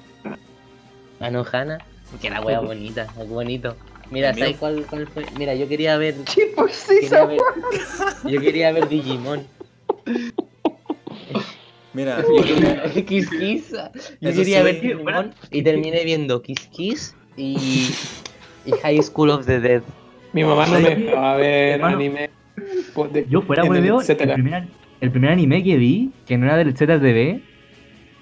[SPEAKER 6] Anohana, que era wea bonita, es bonito. Mira,
[SPEAKER 3] mío-
[SPEAKER 6] ¿sabes cuál, cuál fue? Mira, yo quería ver.
[SPEAKER 5] Sí, pues sí,
[SPEAKER 6] Quería ver yo quería ver Digimon.
[SPEAKER 3] Mira,
[SPEAKER 6] Yo quería- Kiss Kiss. Yo
[SPEAKER 3] Eso
[SPEAKER 6] quería
[SPEAKER 3] sí.
[SPEAKER 6] ver Digimon y terminé viendo Kiss Kiss y, y High School of the Dead.
[SPEAKER 1] Mi mamá no me dejaba ver
[SPEAKER 4] Hermano,
[SPEAKER 1] anime. de-
[SPEAKER 4] Yo fuera
[SPEAKER 1] el
[SPEAKER 4] hueveo, el primer, el primer anime que vi, que no era del ZDB,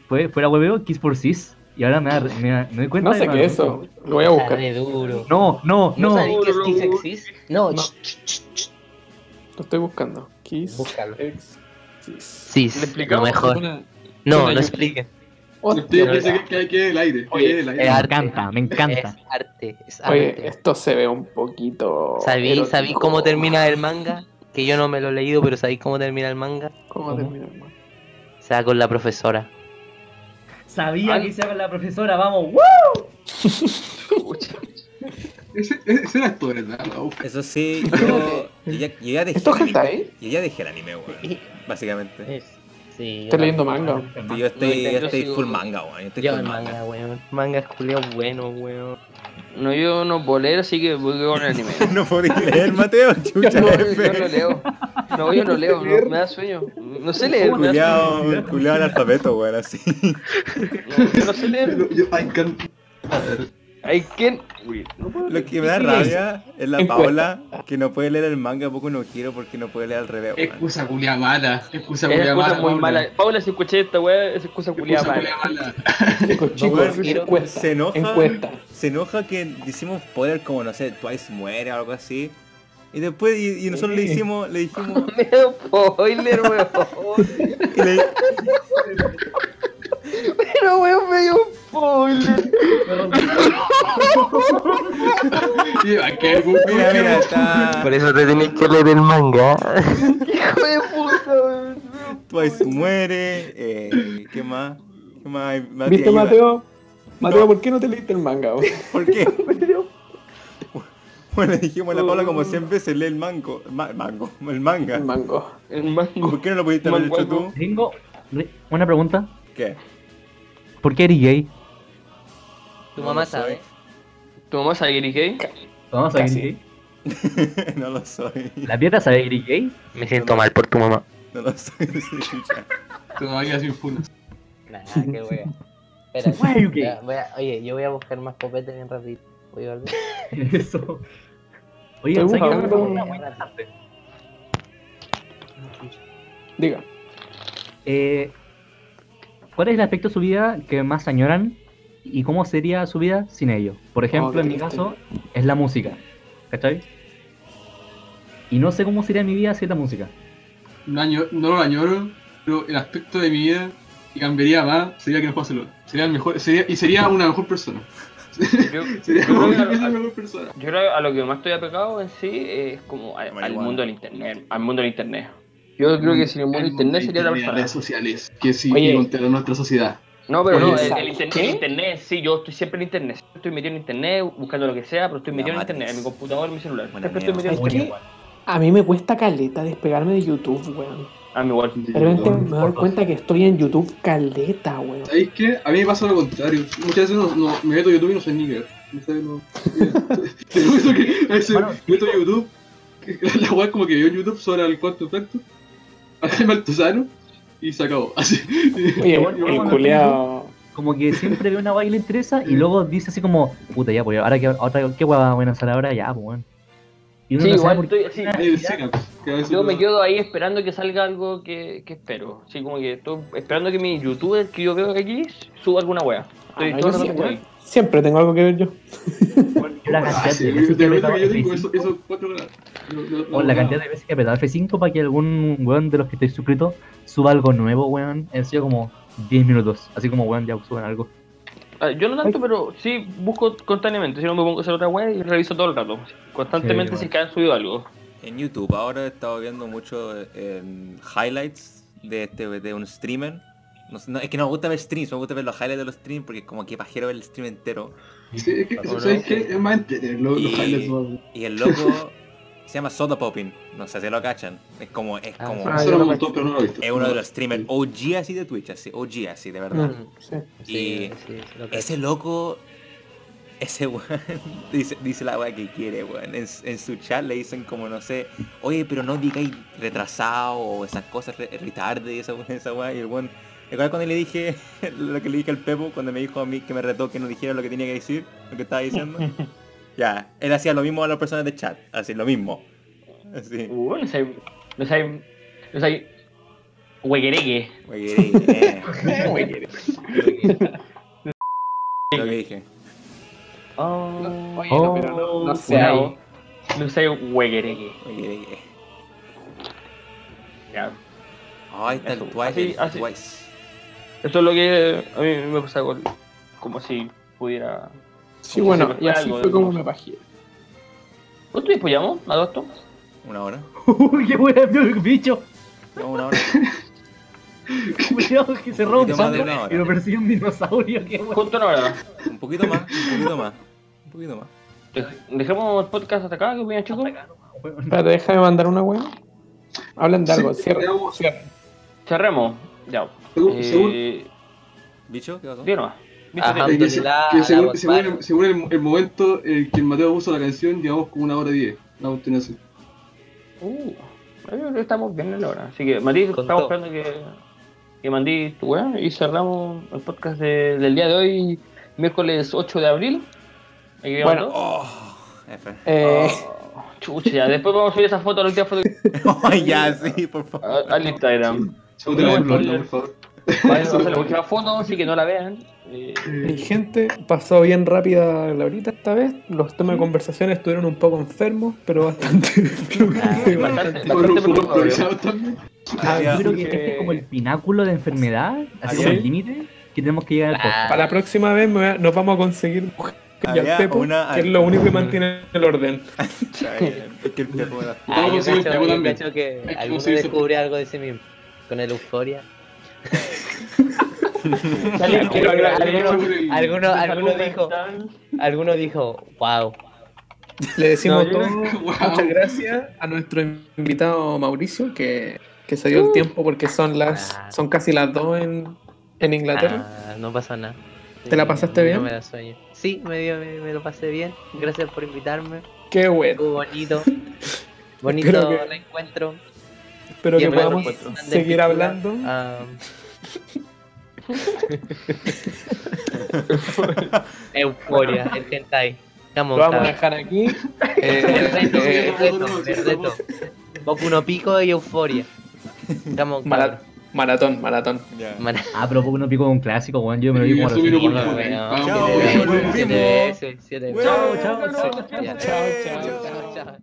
[SPEAKER 4] fue fuera hueveo Kiss for Sis. Y ahora me, da- me, da- me doy cuenta
[SPEAKER 1] No sé qué es eso, lo voy a buscar.
[SPEAKER 6] Está duro.
[SPEAKER 4] No, no,
[SPEAKER 6] ¿No
[SPEAKER 4] no.
[SPEAKER 6] sabéis que es Kiss existe? No,
[SPEAKER 1] No. Lo estoy buscando. Kiss
[SPEAKER 6] Búscalo.
[SPEAKER 1] X.
[SPEAKER 6] Sí,
[SPEAKER 5] ¿Le explicamos?
[SPEAKER 6] lo mejor.
[SPEAKER 1] Una-
[SPEAKER 6] No,
[SPEAKER 1] una
[SPEAKER 6] no expliquen.
[SPEAKER 2] Usted
[SPEAKER 1] Hostia,
[SPEAKER 2] piensa que, hay que el aire.
[SPEAKER 5] Oye,
[SPEAKER 2] el aire.
[SPEAKER 4] Me encanta, me encanta.
[SPEAKER 6] Es arte, es
[SPEAKER 1] Oye,
[SPEAKER 6] arte.
[SPEAKER 1] esto se ve un poquito.
[SPEAKER 6] ¿Sabéis. ¿Sabéis cómo termina el manga? Que yo no me lo he leído, pero ¿sabéis cómo termina el manga?
[SPEAKER 1] ¿Cómo
[SPEAKER 4] ¿Cómo?
[SPEAKER 1] termina, hermano?
[SPEAKER 6] Se va con la profesora.
[SPEAKER 4] Sabía
[SPEAKER 5] Al-
[SPEAKER 4] que iba con la profesora, vamos. ¡woo!
[SPEAKER 2] Ese, ese era esto, ¿verdad?
[SPEAKER 3] Eso sí, yo, yo ya, yo ya dejé
[SPEAKER 1] ¿Esto
[SPEAKER 3] el anime.
[SPEAKER 1] hentai?
[SPEAKER 3] Yo ya dejé el anime, weón. Básicamente.
[SPEAKER 6] Sí,
[SPEAKER 1] Estoy leyendo manga.
[SPEAKER 3] Yo estoy, yo estoy
[SPEAKER 5] sigo-
[SPEAKER 3] full manga, weón. Yo estoy
[SPEAKER 6] Yo
[SPEAKER 3] full manga.
[SPEAKER 6] weón. Manga es culio bueno, weón.
[SPEAKER 5] No, yo no puedo leer, así que voy con el anime.
[SPEAKER 3] No podía leer, Mateo, chucha,
[SPEAKER 5] No,
[SPEAKER 3] F.
[SPEAKER 5] yo no leo. No, yo no leo, no, me da sueño. No sé leer,
[SPEAKER 3] Culeado, culeado analfabeto, weón, así.
[SPEAKER 5] No, yo no sé leer.
[SPEAKER 2] Yo, yo, I can...
[SPEAKER 5] No puedo
[SPEAKER 3] Lo que me da rabia es la
[SPEAKER 1] Encuesta.
[SPEAKER 3] Paula, que no puede leer el manga, poco no quiero porque no puede leer al revés,
[SPEAKER 2] excusa culia mala. Excusa culia mala.
[SPEAKER 5] muy
[SPEAKER 2] Paula.
[SPEAKER 5] mala. Paula, si escuché esta weá, es excusa
[SPEAKER 2] culia
[SPEAKER 5] mala.
[SPEAKER 2] mala.
[SPEAKER 1] Chicos, encuesta.
[SPEAKER 3] se enoja.
[SPEAKER 1] Encuesta.
[SPEAKER 3] Se enoja que decimos spoiler como, no sé, Twice muere o algo así. Y después, y, y nosotros le hicimos, le dijimos,
[SPEAKER 5] Me da spoiler, weón. Pero weón, me dio spoiler.
[SPEAKER 2] Y va a caer un
[SPEAKER 3] mira, mira, está,
[SPEAKER 6] Por eso te tenés que leer el manga.
[SPEAKER 5] Hijo de puta, weón.
[SPEAKER 3] Twice muere, eh, ¿qué más? ¿Qué más?
[SPEAKER 1] ¿Viste,
[SPEAKER 3] ayuda.
[SPEAKER 1] Mateo? Mateo,
[SPEAKER 3] No.
[SPEAKER 1] ¿por qué no te leíste el manga? weón?
[SPEAKER 3] ¿Por qué? Bueno, le dijimos a la Paula como siempre se lee el mango, ma- mango, el manga.
[SPEAKER 1] El mango.
[SPEAKER 5] El mango.
[SPEAKER 3] ¿Por qué no lo pudiste haber hecho tú?
[SPEAKER 4] Tengo una pregunta.
[SPEAKER 3] ¿Qué?
[SPEAKER 4] ¿Por qué eres gay?
[SPEAKER 6] Tu
[SPEAKER 3] No
[SPEAKER 6] mamá sabe.
[SPEAKER 5] ¿Tu mamá sabe que eres gay?
[SPEAKER 4] Vamos a ver
[SPEAKER 1] Casi.
[SPEAKER 4] gay.
[SPEAKER 3] no lo soy.
[SPEAKER 4] ¿La pieta sabe que eres gay?
[SPEAKER 6] Me siento mal por tu mamá.
[SPEAKER 3] No lo soy. sí, chucha.
[SPEAKER 2] Todavía sin funas.
[SPEAKER 6] Nah, qué wea. Espera,
[SPEAKER 4] Why you
[SPEAKER 6] voy a- voy a- oye, yo voy a buscar más copete bien rápido. Voy a volver.
[SPEAKER 4] Eso. Oye, ¿sabes qué?
[SPEAKER 1] buscando
[SPEAKER 4] Una
[SPEAKER 1] un-
[SPEAKER 4] pregunta muy interesante.
[SPEAKER 1] Diga.
[SPEAKER 4] Eh, ¿Cuál es el aspecto de su vida que más añoran y cómo sería su vida sin ello? Por ejemplo, en mi caso, es la música. ¿Cachai? Y no sé cómo sería mi vida sin la música.
[SPEAKER 2] No, lo añoro, pero el aspecto de mi vida que cambiaría más sería que no jugase LOL. Sería el mejor, sería, y sería una mejor persona.
[SPEAKER 5] Yo,
[SPEAKER 2] Sería
[SPEAKER 5] yo creo
[SPEAKER 2] una
[SPEAKER 5] que a-
[SPEAKER 2] mejor persona.
[SPEAKER 5] yo creo que a lo que más estoy apegado en sí es como a- al mundo del internet. Al mundo del internet. Yo creo que sin el mundo del internet sería la
[SPEAKER 2] las
[SPEAKER 5] persona.
[SPEAKER 2] redes sociales que sí
[SPEAKER 1] Oye.
[SPEAKER 2] contra nuestra sociedad.
[SPEAKER 5] No, pero no, el,
[SPEAKER 1] ¿sabes
[SPEAKER 5] el internet, el internet, sí, yo estoy siempre en internet. Estoy metido en internet, buscando lo que sea, pero estoy metido en internet, en mi computador, en mi celular.
[SPEAKER 3] Buena
[SPEAKER 5] Siempre estoy metido en
[SPEAKER 1] ¿Sabes
[SPEAKER 5] internet.
[SPEAKER 1] qué? A mí me cuesta caleta despegarme de YouTube, weón.
[SPEAKER 5] A mí igual.
[SPEAKER 1] De repente me doy cuenta que estoy en YouTube caleta, weón.
[SPEAKER 2] ¿Sabéis qué? A mí me pasa lo contrario. Muchas veces no, no- me meto a YouTube y no sé ni qué. No sé, no. Te juro que a veces
[SPEAKER 4] Bueno,
[SPEAKER 2] me meto a YouTube. La weá como que veo en YouTube sobre el cuarto efecto. A Jaime Altozano. Y se acabó. Así.
[SPEAKER 1] Oye,
[SPEAKER 4] bueno,
[SPEAKER 1] el
[SPEAKER 4] bueno,
[SPEAKER 1] culeado.
[SPEAKER 4] Como que siempre ve una guay y le interesa y luego dice así como, puta ya, pues ahora que otra, ¿qué guay van a hacer ahora? Ya, pues bueno. Y uno
[SPEAKER 5] Sí,
[SPEAKER 4] no
[SPEAKER 5] igual estoy así.
[SPEAKER 2] Que
[SPEAKER 5] Yo me quedo ahí esperando que salga algo que, que espero. Así como que estoy esperando que mi youtuber que yo veo aquí suba alguna wea. Estoy
[SPEAKER 1] Ah,
[SPEAKER 5] todo
[SPEAKER 1] siempre, tengo algo que ver yo.
[SPEAKER 4] Yo la
[SPEAKER 2] Ah,
[SPEAKER 4] cantidad
[SPEAKER 2] sí,
[SPEAKER 4] de
[SPEAKER 2] de
[SPEAKER 4] veces que he
[SPEAKER 2] verdad
[SPEAKER 4] apretado
[SPEAKER 2] que yo tengo
[SPEAKER 4] F5,
[SPEAKER 2] esos esos cuatro grados. No, no, no,
[SPEAKER 4] o la cantidad de veces que he apretado F5 para que algún weón de los que estoy suscrito suba algo nuevo, weón. Han sido como 10 minutos. Así como, weón, ya suben algo.
[SPEAKER 5] Ah, Yo no tanto, pero sí busco constantemente. Si no me pongo a hacer otra wea y reviso todo el rato. Constantemente
[SPEAKER 4] Sí,
[SPEAKER 5] si
[SPEAKER 4] bueno.
[SPEAKER 5] que han subido algo.
[SPEAKER 3] En YouTube ahora he estado viendo mucho en highlights de, este, de un streamer. No, no, es que no me gusta ver streams, me gusta ver los highlights de los streams porque como que pajero ver el stream entero.
[SPEAKER 2] Sí, es que. ¿sabes qué? Es más entretenido los, los
[SPEAKER 3] Y-
[SPEAKER 2] highlights. ¿no?
[SPEAKER 3] Y el loco se llama Soda Popping, no sé si lo cachan. Es como, es
[SPEAKER 6] Ah,
[SPEAKER 3] como,
[SPEAKER 1] Ah,
[SPEAKER 2] Eso
[SPEAKER 1] yo
[SPEAKER 2] lo
[SPEAKER 1] lo
[SPEAKER 2] montó, pero no lo he visto.
[SPEAKER 3] es uno de los streamers OG así de Twitch, así, OG así, de verdad.
[SPEAKER 1] Mm, sí.
[SPEAKER 3] Y
[SPEAKER 6] sí, sí, lo que-
[SPEAKER 3] Ese loco, ese weón, dice, dice la weá que quiere, weón. En, en su chat le dicen como, no sé, oye, pero no digáis retrasado o esas cosas, re- retarde y esa, weá, esa weá. Y el weón, igual cuando le dije lo que le dije al Pepo, cuando me dijo a mí que me retó que no dijera lo que tenía que decir, lo que estaba diciendo. ya, él hacía lo mismo a las personas de chat, así, lo mismo. Así,
[SPEAKER 5] Uh, no sé. No sé. No sé. Huequereque.
[SPEAKER 3] Oye, eh, lo que dije.
[SPEAKER 5] Oh,
[SPEAKER 1] Oye, no, pero no, no sé ahí.
[SPEAKER 5] No sé, huequereque.
[SPEAKER 3] Oye, eh.
[SPEAKER 5] Ya.
[SPEAKER 3] Ay, está el Twice,
[SPEAKER 5] así-. Eso es lo que a mí me pasa con, como si pudiera...
[SPEAKER 1] Sí,
[SPEAKER 5] Como
[SPEAKER 1] bueno,
[SPEAKER 5] metía
[SPEAKER 1] así
[SPEAKER 5] algo
[SPEAKER 1] fue como me pajeé.
[SPEAKER 5] ¿Cuánto tiempo llevamos? ¿A todo esto?
[SPEAKER 3] Una hora.
[SPEAKER 4] Uy, qué wea, bicho.
[SPEAKER 3] No, una hora.
[SPEAKER 4] Cuidado que se roba un
[SPEAKER 3] poquito más de
[SPEAKER 4] pato
[SPEAKER 3] una hora.
[SPEAKER 4] y lo persigue un dinosaurio, qué wea.
[SPEAKER 5] Justo una hora.
[SPEAKER 3] Un poquito más, un poquito más. Un poquito más.
[SPEAKER 5] Dej- Dejemos el podcast hasta acá, ¿qué opinan chicos?
[SPEAKER 1] Espérate, déjame mandar una weá. Hablan de algo, cierra.
[SPEAKER 5] Cerremos. Ya.
[SPEAKER 2] Según-
[SPEAKER 5] Eh,
[SPEAKER 3] ¿Bicho? ¿Qué pasó?
[SPEAKER 5] di
[SPEAKER 2] que se- que según, según, el, según el, el momento en que el Mateo puso la canción, llevamos como una hora diez. Una cuestión así.
[SPEAKER 5] Uh, estamos bien en la hora. Así que, Mati,
[SPEAKER 6] Con
[SPEAKER 5] estamos
[SPEAKER 6] todo.
[SPEAKER 5] esperando que, que mandí tu weá y cerramos el podcast de- del día de hoy, miércoles 8 de abril. Aquí
[SPEAKER 1] Bueno.
[SPEAKER 3] Oh, F.
[SPEAKER 1] Eh,
[SPEAKER 5] Oh, chucha, ya. Después vamos a subir esa foto, la última foto que-
[SPEAKER 3] Ay, ya, sí, por favor.
[SPEAKER 5] al Instagram.
[SPEAKER 2] Según la
[SPEAKER 5] Bueno,
[SPEAKER 2] por favor.
[SPEAKER 5] Vamos a la última foto, así que no la vean. Eh,
[SPEAKER 1] Mi gente, pasó bien rápida la horita esta vez. Los temas de conversación estuvieron un poco enfermos, pero bastante fluidos.
[SPEAKER 5] bastante,
[SPEAKER 1] bastante-
[SPEAKER 5] bastante
[SPEAKER 2] también.
[SPEAKER 4] Ah, yo creo que este es como el pináculo de enfermedad, así
[SPEAKER 1] ¿Ah,
[SPEAKER 4] como
[SPEAKER 1] sí?
[SPEAKER 4] el límite que tenemos que llegar al podcast.
[SPEAKER 1] Para la próxima vez me voy a- nos vamos a conseguir y al Pepo,
[SPEAKER 3] una-
[SPEAKER 1] que es lo único que mantiene el orden.
[SPEAKER 3] Es que el Pepo era.
[SPEAKER 6] Ah, yo
[SPEAKER 2] el
[SPEAKER 6] yo
[SPEAKER 2] también.
[SPEAKER 6] cacho que alguno
[SPEAKER 2] ese-
[SPEAKER 6] descubrió algo de sí mismo. Con el euforia. Alguno, alguno, alguno dijo, alguno dijo, wow.
[SPEAKER 1] Le decimos
[SPEAKER 5] No,
[SPEAKER 1] todo,
[SPEAKER 2] creo-
[SPEAKER 1] muchas gracias a nuestro invitado Mauricio, que, que se dio el tiempo porque son las
[SPEAKER 6] Ah.
[SPEAKER 1] son casi las dos en, en Inglaterra.
[SPEAKER 6] Ah, no pasa nada.
[SPEAKER 1] ¿Te la pasaste bien?
[SPEAKER 6] No me da sueño. Sí, me, dio, me, me lo pasé bien. Gracias por invitarme.
[SPEAKER 1] Qué bueno.
[SPEAKER 6] Estuvo bonito. Bonito
[SPEAKER 1] que-
[SPEAKER 6] el encuentro.
[SPEAKER 1] Espero que podamos seguir hablando.
[SPEAKER 6] Ah. Euforia, el hentai. Vamos,
[SPEAKER 1] a dejar aquí. Eh,
[SPEAKER 6] Reto,
[SPEAKER 1] eh,
[SPEAKER 6] reto, reto. Boku no pico y euforia.
[SPEAKER 1] Mara- maratón, maratón.
[SPEAKER 3] Ya.
[SPEAKER 6] Mara-
[SPEAKER 4] Ah, pero poco no pico un clásico, weón. Yo me lo vi como a los.
[SPEAKER 3] Chao. Chao.
[SPEAKER 1] Chao, chao,
[SPEAKER 6] Chao, chao.